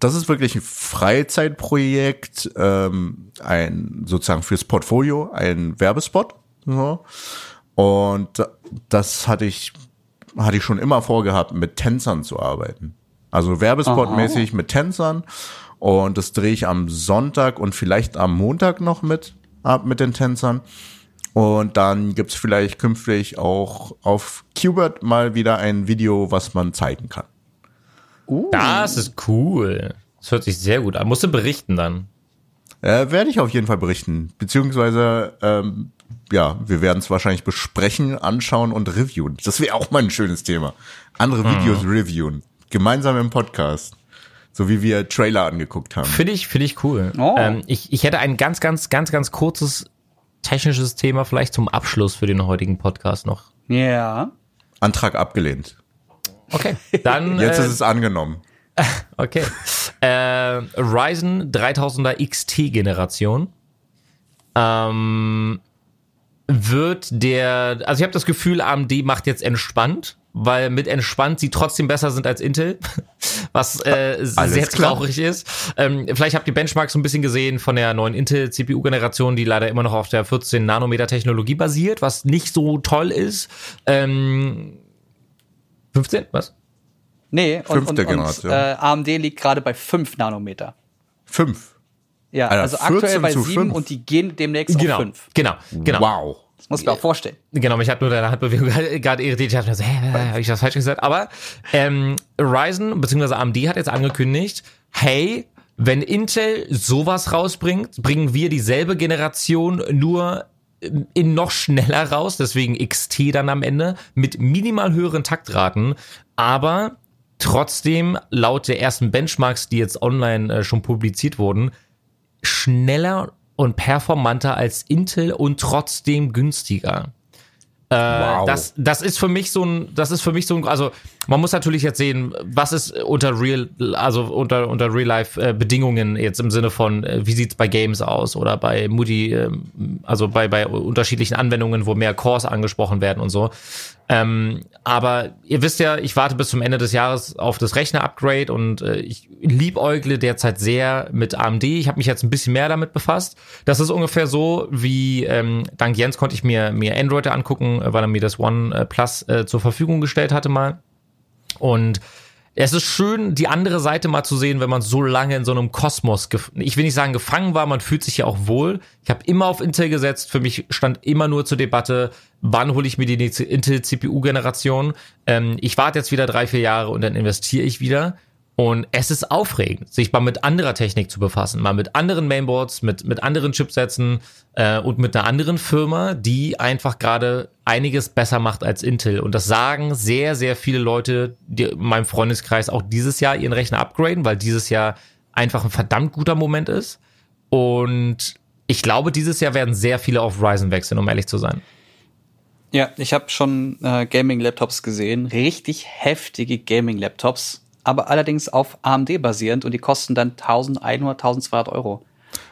das ist wirklich ein Freizeitprojekt, ähm, ein sozusagen fürs Portfolio, ein Werbespot. So. Und das hatte ich, hatte ich schon immer vorgehabt, mit Tänzern zu arbeiten. Also Werbespotmäßig mit Tänzern. Und das drehe ich am Sonntag und vielleicht am Montag noch mit, ab mit den Tänzern. Und dann gibt's vielleicht künftig auch auf Qbert mal wieder ein Video, was man zeigen kann. uh, Das ist cool. Das hört sich sehr gut an. Musst du berichten dann. Äh, werde ich auf jeden Fall berichten. Beziehungsweise, ähm, ja, wir werden es wahrscheinlich besprechen, anschauen und reviewen. Das wäre auch mal ein schönes Thema. Andere Videos reviewen. Gemeinsam im Podcast. So wie wir Trailer angeguckt haben. Finde ich, finde ich cool. Oh. Ähm, ich, ich hätte ein ganz, ganz, ganz, ganz kurzes technisches Thema vielleicht zum Abschluss für den heutigen Podcast noch. ja. Antrag abgelehnt. Okay. Dann, Jetzt äh, ist es angenommen. okay. Äh, Ryzen 3000er XT Generation. Ähm, wird der, also ich habe das Gefühl, AMD macht jetzt entspannt, weil mit entspannt sie trotzdem besser sind als Intel, was äh, sehr klar. traurig ist. Ähm, vielleicht habt ihr Benchmarks so ein bisschen gesehen von der neuen Intel CPU Generation, die leider immer noch auf der 14 Nanometer Technologie basiert, was nicht so toll ist. Ähm, 15, was? Nee, und, Fünfte und, und Generation. äh, AMD liegt gerade bei 5 Nanometer. Fünf. Ja, Alter, also aktuell 14 bei zu 7 fünf. und die gehen demnächst Genau, auf 5. genau, genau. Wow. Das muss ich mir auch vorstellen. Genau, mich hat nur deine Handbewegung gerade irritiert. Ich dachte mir so, hä, habe ich das falsch gesagt? Aber ähm, Ryzen bzw. AMD hat jetzt angekündigt, hey, wenn Intel sowas rausbringt, bringen wir dieselbe Generation nur ähm, in noch schneller raus, deswegen XT dann am Ende, mit minimal höheren Taktraten, aber trotzdem laut der ersten Benchmarks, die jetzt online äh, schon publiziert wurden, schneller und performanter als Intel und trotzdem günstiger. Äh, Wow. das, das ist für mich so ein, das ist für mich so ein, also man muss natürlich jetzt sehen, was ist unter Real, also unter, unter Real-Life-Bedingungen jetzt im Sinne von, äh, wie sieht's bei Games aus oder bei Moody, ähm, also bei, bei unterschiedlichen Anwendungen, wo mehr Cores angesprochen werden und so. Ähm, aber ihr wisst ja, ich warte bis zum Ende des Jahres auf das Rechner-Upgrade und äh, ich liebäugle derzeit sehr mit AMD. Ich habe mich jetzt ein bisschen mehr damit befasst. Das ist ungefähr so, wie ähm, dank Jens konnte ich mir, mir Android angucken, äh, weil er mir das One äh, Plus äh, zur Verfügung gestellt hatte mal. Und es ist schön, die andere Seite mal zu sehen, wenn man so lange in so einem Kosmos, ich will nicht sagen gefangen war, man fühlt sich ja auch wohl. Ich habe immer auf Intel gesetzt, für mich stand immer nur zur Debatte, wann hole ich mir die nächste Intel CPU-Generation. Ähm, ich warte jetzt wieder drei, vier Jahre und dann investiere ich wieder. Und es ist aufregend, sich mal mit anderer Technik zu befassen, mal mit anderen Mainboards, mit, mit anderen Chipsätzen äh, und mit einer anderen Firma, die einfach gerade einiges besser macht als Intel. Und das sagen sehr, sehr viele Leute die in meinem Freundeskreis auch dieses Jahr ihren Rechner upgraden, weil dieses Jahr einfach ein verdammt guter Moment ist. Und ich glaube, dieses Jahr werden sehr viele auf Ryzen wechseln, um ehrlich zu sein. Ja, ich habe schon äh, Gaming-Laptops gesehen, richtig heftige Gaming-Laptops, aber allerdings auf AMD basierend und die kosten dann 1100, 1200 Euro.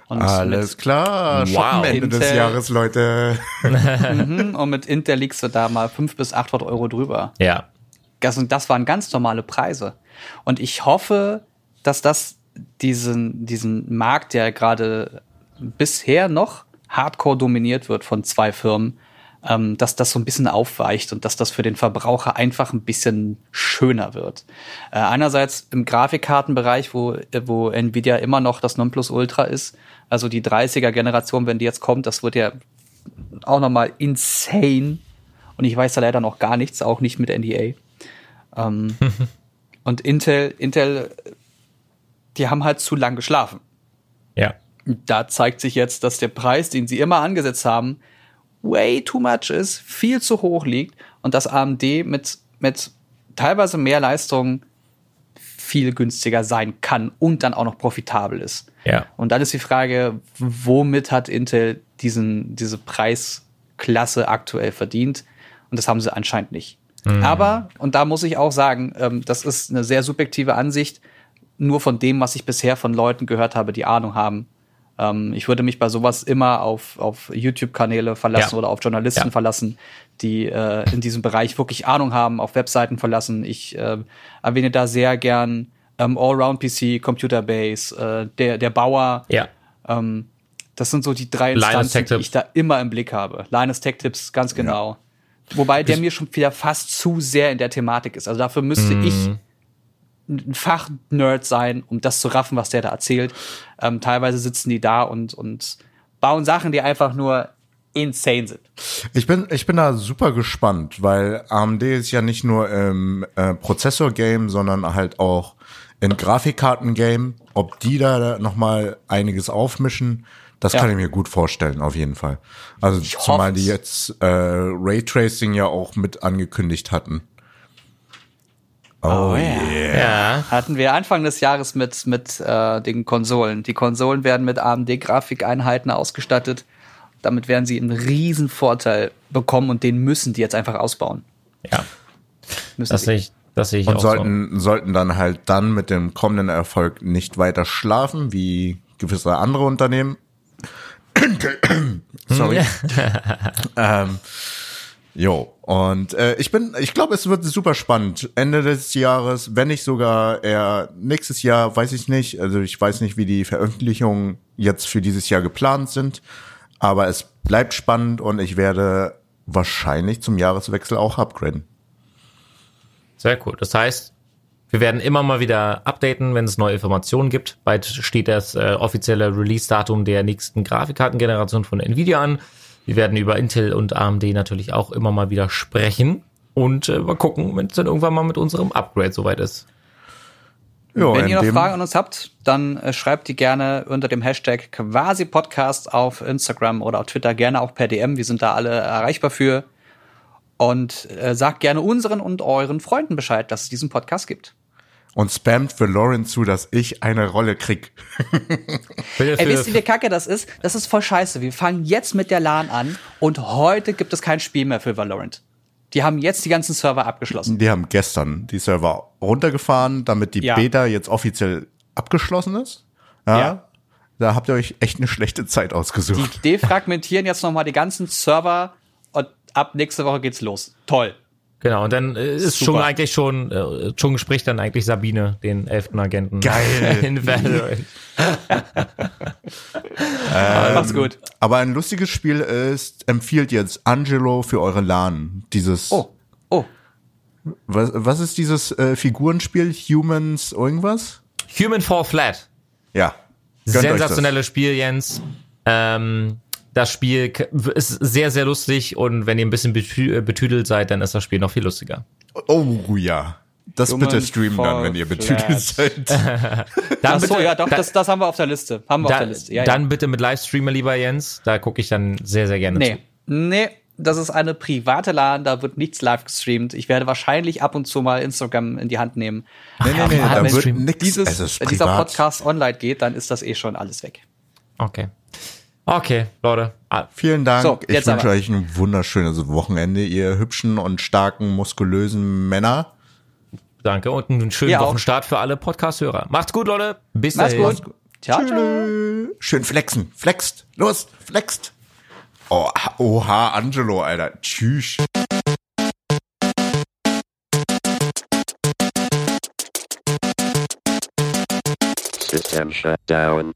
Und Alles klar, Wow. Ende des Intel. Jahres, Leute. Mhm, und mit Intel liegst du da mal 500 bis 800 Euro drüber. Ja. Das, und das waren ganz normale Preise. Und ich hoffe, dass das diesen, diesen Markt, der gerade bisher noch hardcore dominiert wird von zwei Firmen, ähm, dass das so ein bisschen aufweicht und dass das für den Verbraucher einfach ein bisschen schöner wird. Äh, einerseits im Grafikkartenbereich, wo, äh, wo Nvidia immer noch das Nonplusultra ist, also die 30er-Generation, wenn die jetzt kommt, das wird ja auch nochmal insane. Und ich weiß da leider noch gar nichts, auch nicht mit NDA. Ähm, und Intel, Intel, die haben halt zu lang geschlafen. Ja. Da zeigt sich jetzt, dass der Preis, den sie immer angesetzt haben, way too much ist, viel zu hoch liegt und dass AMD mit, mit teilweise mehr Leistung viel günstiger sein kann und dann auch noch profitabel ist. Ja. Und dann ist die Frage, womit hat Intel diesen, diese Preisklasse aktuell verdient? Und das haben sie anscheinend nicht. Aber, und da muss ich auch sagen, ähm, das ist eine sehr subjektive Ansicht, nur von dem, was ich bisher von Leuten gehört habe, die Ahnung haben. Ähm, ich würde mich bei sowas immer auf, auf YouTube-Kanäle verlassen Ja. oder auf Journalisten Ja. verlassen, die äh, in diesem Bereich wirklich Ahnung haben, auf Webseiten verlassen. Ich äh, erwähne da sehr gern ähm, Allround-PC, Computer Base, äh, der, der Bauer, Ja. ähm, das sind so die drei Instanzen, die ich da immer im Blick habe. Linus Tech Tips, ganz genau. Wobei der mir schon wieder fast zu sehr in der Thematik ist. Also dafür müsste Mhm. ich ein Fachnerd sein, um das zu raffen, was der da erzählt. Ähm, teilweise sitzen die da und, und bauen Sachen, die einfach nur insane sind. Ich bin, ich bin da super gespannt, weil AMD ist ja nicht nur im äh, Prozessor-Game, sondern halt auch in Grafikkarten-Game. Ob die da noch mal einiges aufmischen, das Ja. kann ich mir gut vorstellen, auf jeden Fall. Also zumal hoff's. die jetzt äh, Raytracing ja auch mit angekündigt hatten. Oh, yeah. Ja. Hatten wir Anfang des Jahres mit, mit äh, den Konsolen. Die Konsolen werden mit AMD-Grafikeinheiten ausgestattet. Damit werden sie einen riesen Vorteil bekommen und den müssen die jetzt einfach ausbauen. Ja. Müssen Das sie. sehe ich, das sehe ich Und auch sollten, sollten dann halt dann mit dem kommenden Erfolg nicht weiter schlafen, wie gewisse andere Unternehmen. Sorry. ähm, jo, und äh, ich bin, ich glaube, es wird super spannend. Ende des Jahres, wenn nicht sogar eher nächstes Jahr, weiß ich nicht. Also ich weiß nicht, wie die Veröffentlichungen jetzt für dieses Jahr geplant sind. Aber es bleibt spannend und ich werde wahrscheinlich zum Jahreswechsel auch upgraden. Sehr cool. Das heißt, wir werden immer mal wieder updaten, wenn es neue Informationen gibt. Bald steht das äh, offizielle Release-Datum der nächsten Grafikkartengeneration von Nvidia an. Wir werden über Intel und AMD natürlich auch immer mal wieder sprechen und äh, mal gucken, wenn es dann irgendwann mal mit unserem Upgrade soweit ist. Jo, Wenn ihr noch Fragen an uns habt, dann äh, schreibt die gerne unter dem Hashtag quasi Podcast auf Instagram oder auf Twitter, gerne auch per DM. Wir sind da alle erreichbar für. Und äh, sagt gerne unseren und euren Freunden Bescheid, dass es diesen Podcast gibt. Und spammt für Lauren zu, dass ich eine Rolle krieg. Ey, wisst ihr, wie kacke das ist? Das ist voll scheiße. Wir fangen jetzt mit der LAN an und heute gibt es kein Spiel mehr für Valorant. Die haben jetzt die ganzen Server abgeschlossen. Die haben gestern die Server runtergefahren, damit die Ja. Beta jetzt offiziell abgeschlossen ist. Ja. Ja. Da habt ihr euch echt eine schlechte Zeit Die ausgesucht. defragmentieren jetzt nochmal die ganzen Server und ab nächste Woche geht's los. Toll. Genau, und dann äh, ist Super. schon eigentlich schon, äh, schon spricht dann eigentlich Sabine, den elften Agenten. Geil. In Valorant. Macht's gut. Aber ein lustiges Spiel ist, empfiehlt jetzt Angelo für eure LAN. Dieses, Oh, oh. was, was ist dieses äh, Figurenspiel? Humans irgendwas? Human Fall Flat. Ja. Gönnt euch das. Sensationelles Spiel, Jens. Ähm, das Spiel ist sehr, sehr lustig und wenn ihr ein bisschen betü äh, betüdelt seid, dann ist das Spiel noch viel lustiger. Oh ja. Das Human bitte streamen dann, wenn ihr betütelt seid. Dann Ach so, bitte- ja, doch, dann- das, das haben wir auf der Liste. Haben wir auf da, der Liste. Ja, dann ja. bitte mit Livestreamer, lieber Jens. Da gucke ich dann sehr, sehr gerne Nee, zu. nee, das ist eine private LAN, da wird nichts live gestreamt. Ich werde wahrscheinlich ab und zu mal Instagram in die Hand nehmen. Nee, nee, nee, da wird Stream- nix. Dieses, wenn dieser. Podcast online geht, dann ist das eh schon alles weg. Okay. Okay, Leute. Ah, Vielen Dank. So, ich jetzt wünsche aber. euch ein wunderschönes Wochenende, ihr hübschen und starken, muskulösen Männer. danke und einen schönen Ihr auch. Wochenstart für alle Podcast-Hörer. Macht's gut, Leute. Bis Mach's dahin. gut. Ciao, ciao. Schön flexen. Flext. Los, flext. Oh, oha, Angelo, Alter. Tschüss. System shut down.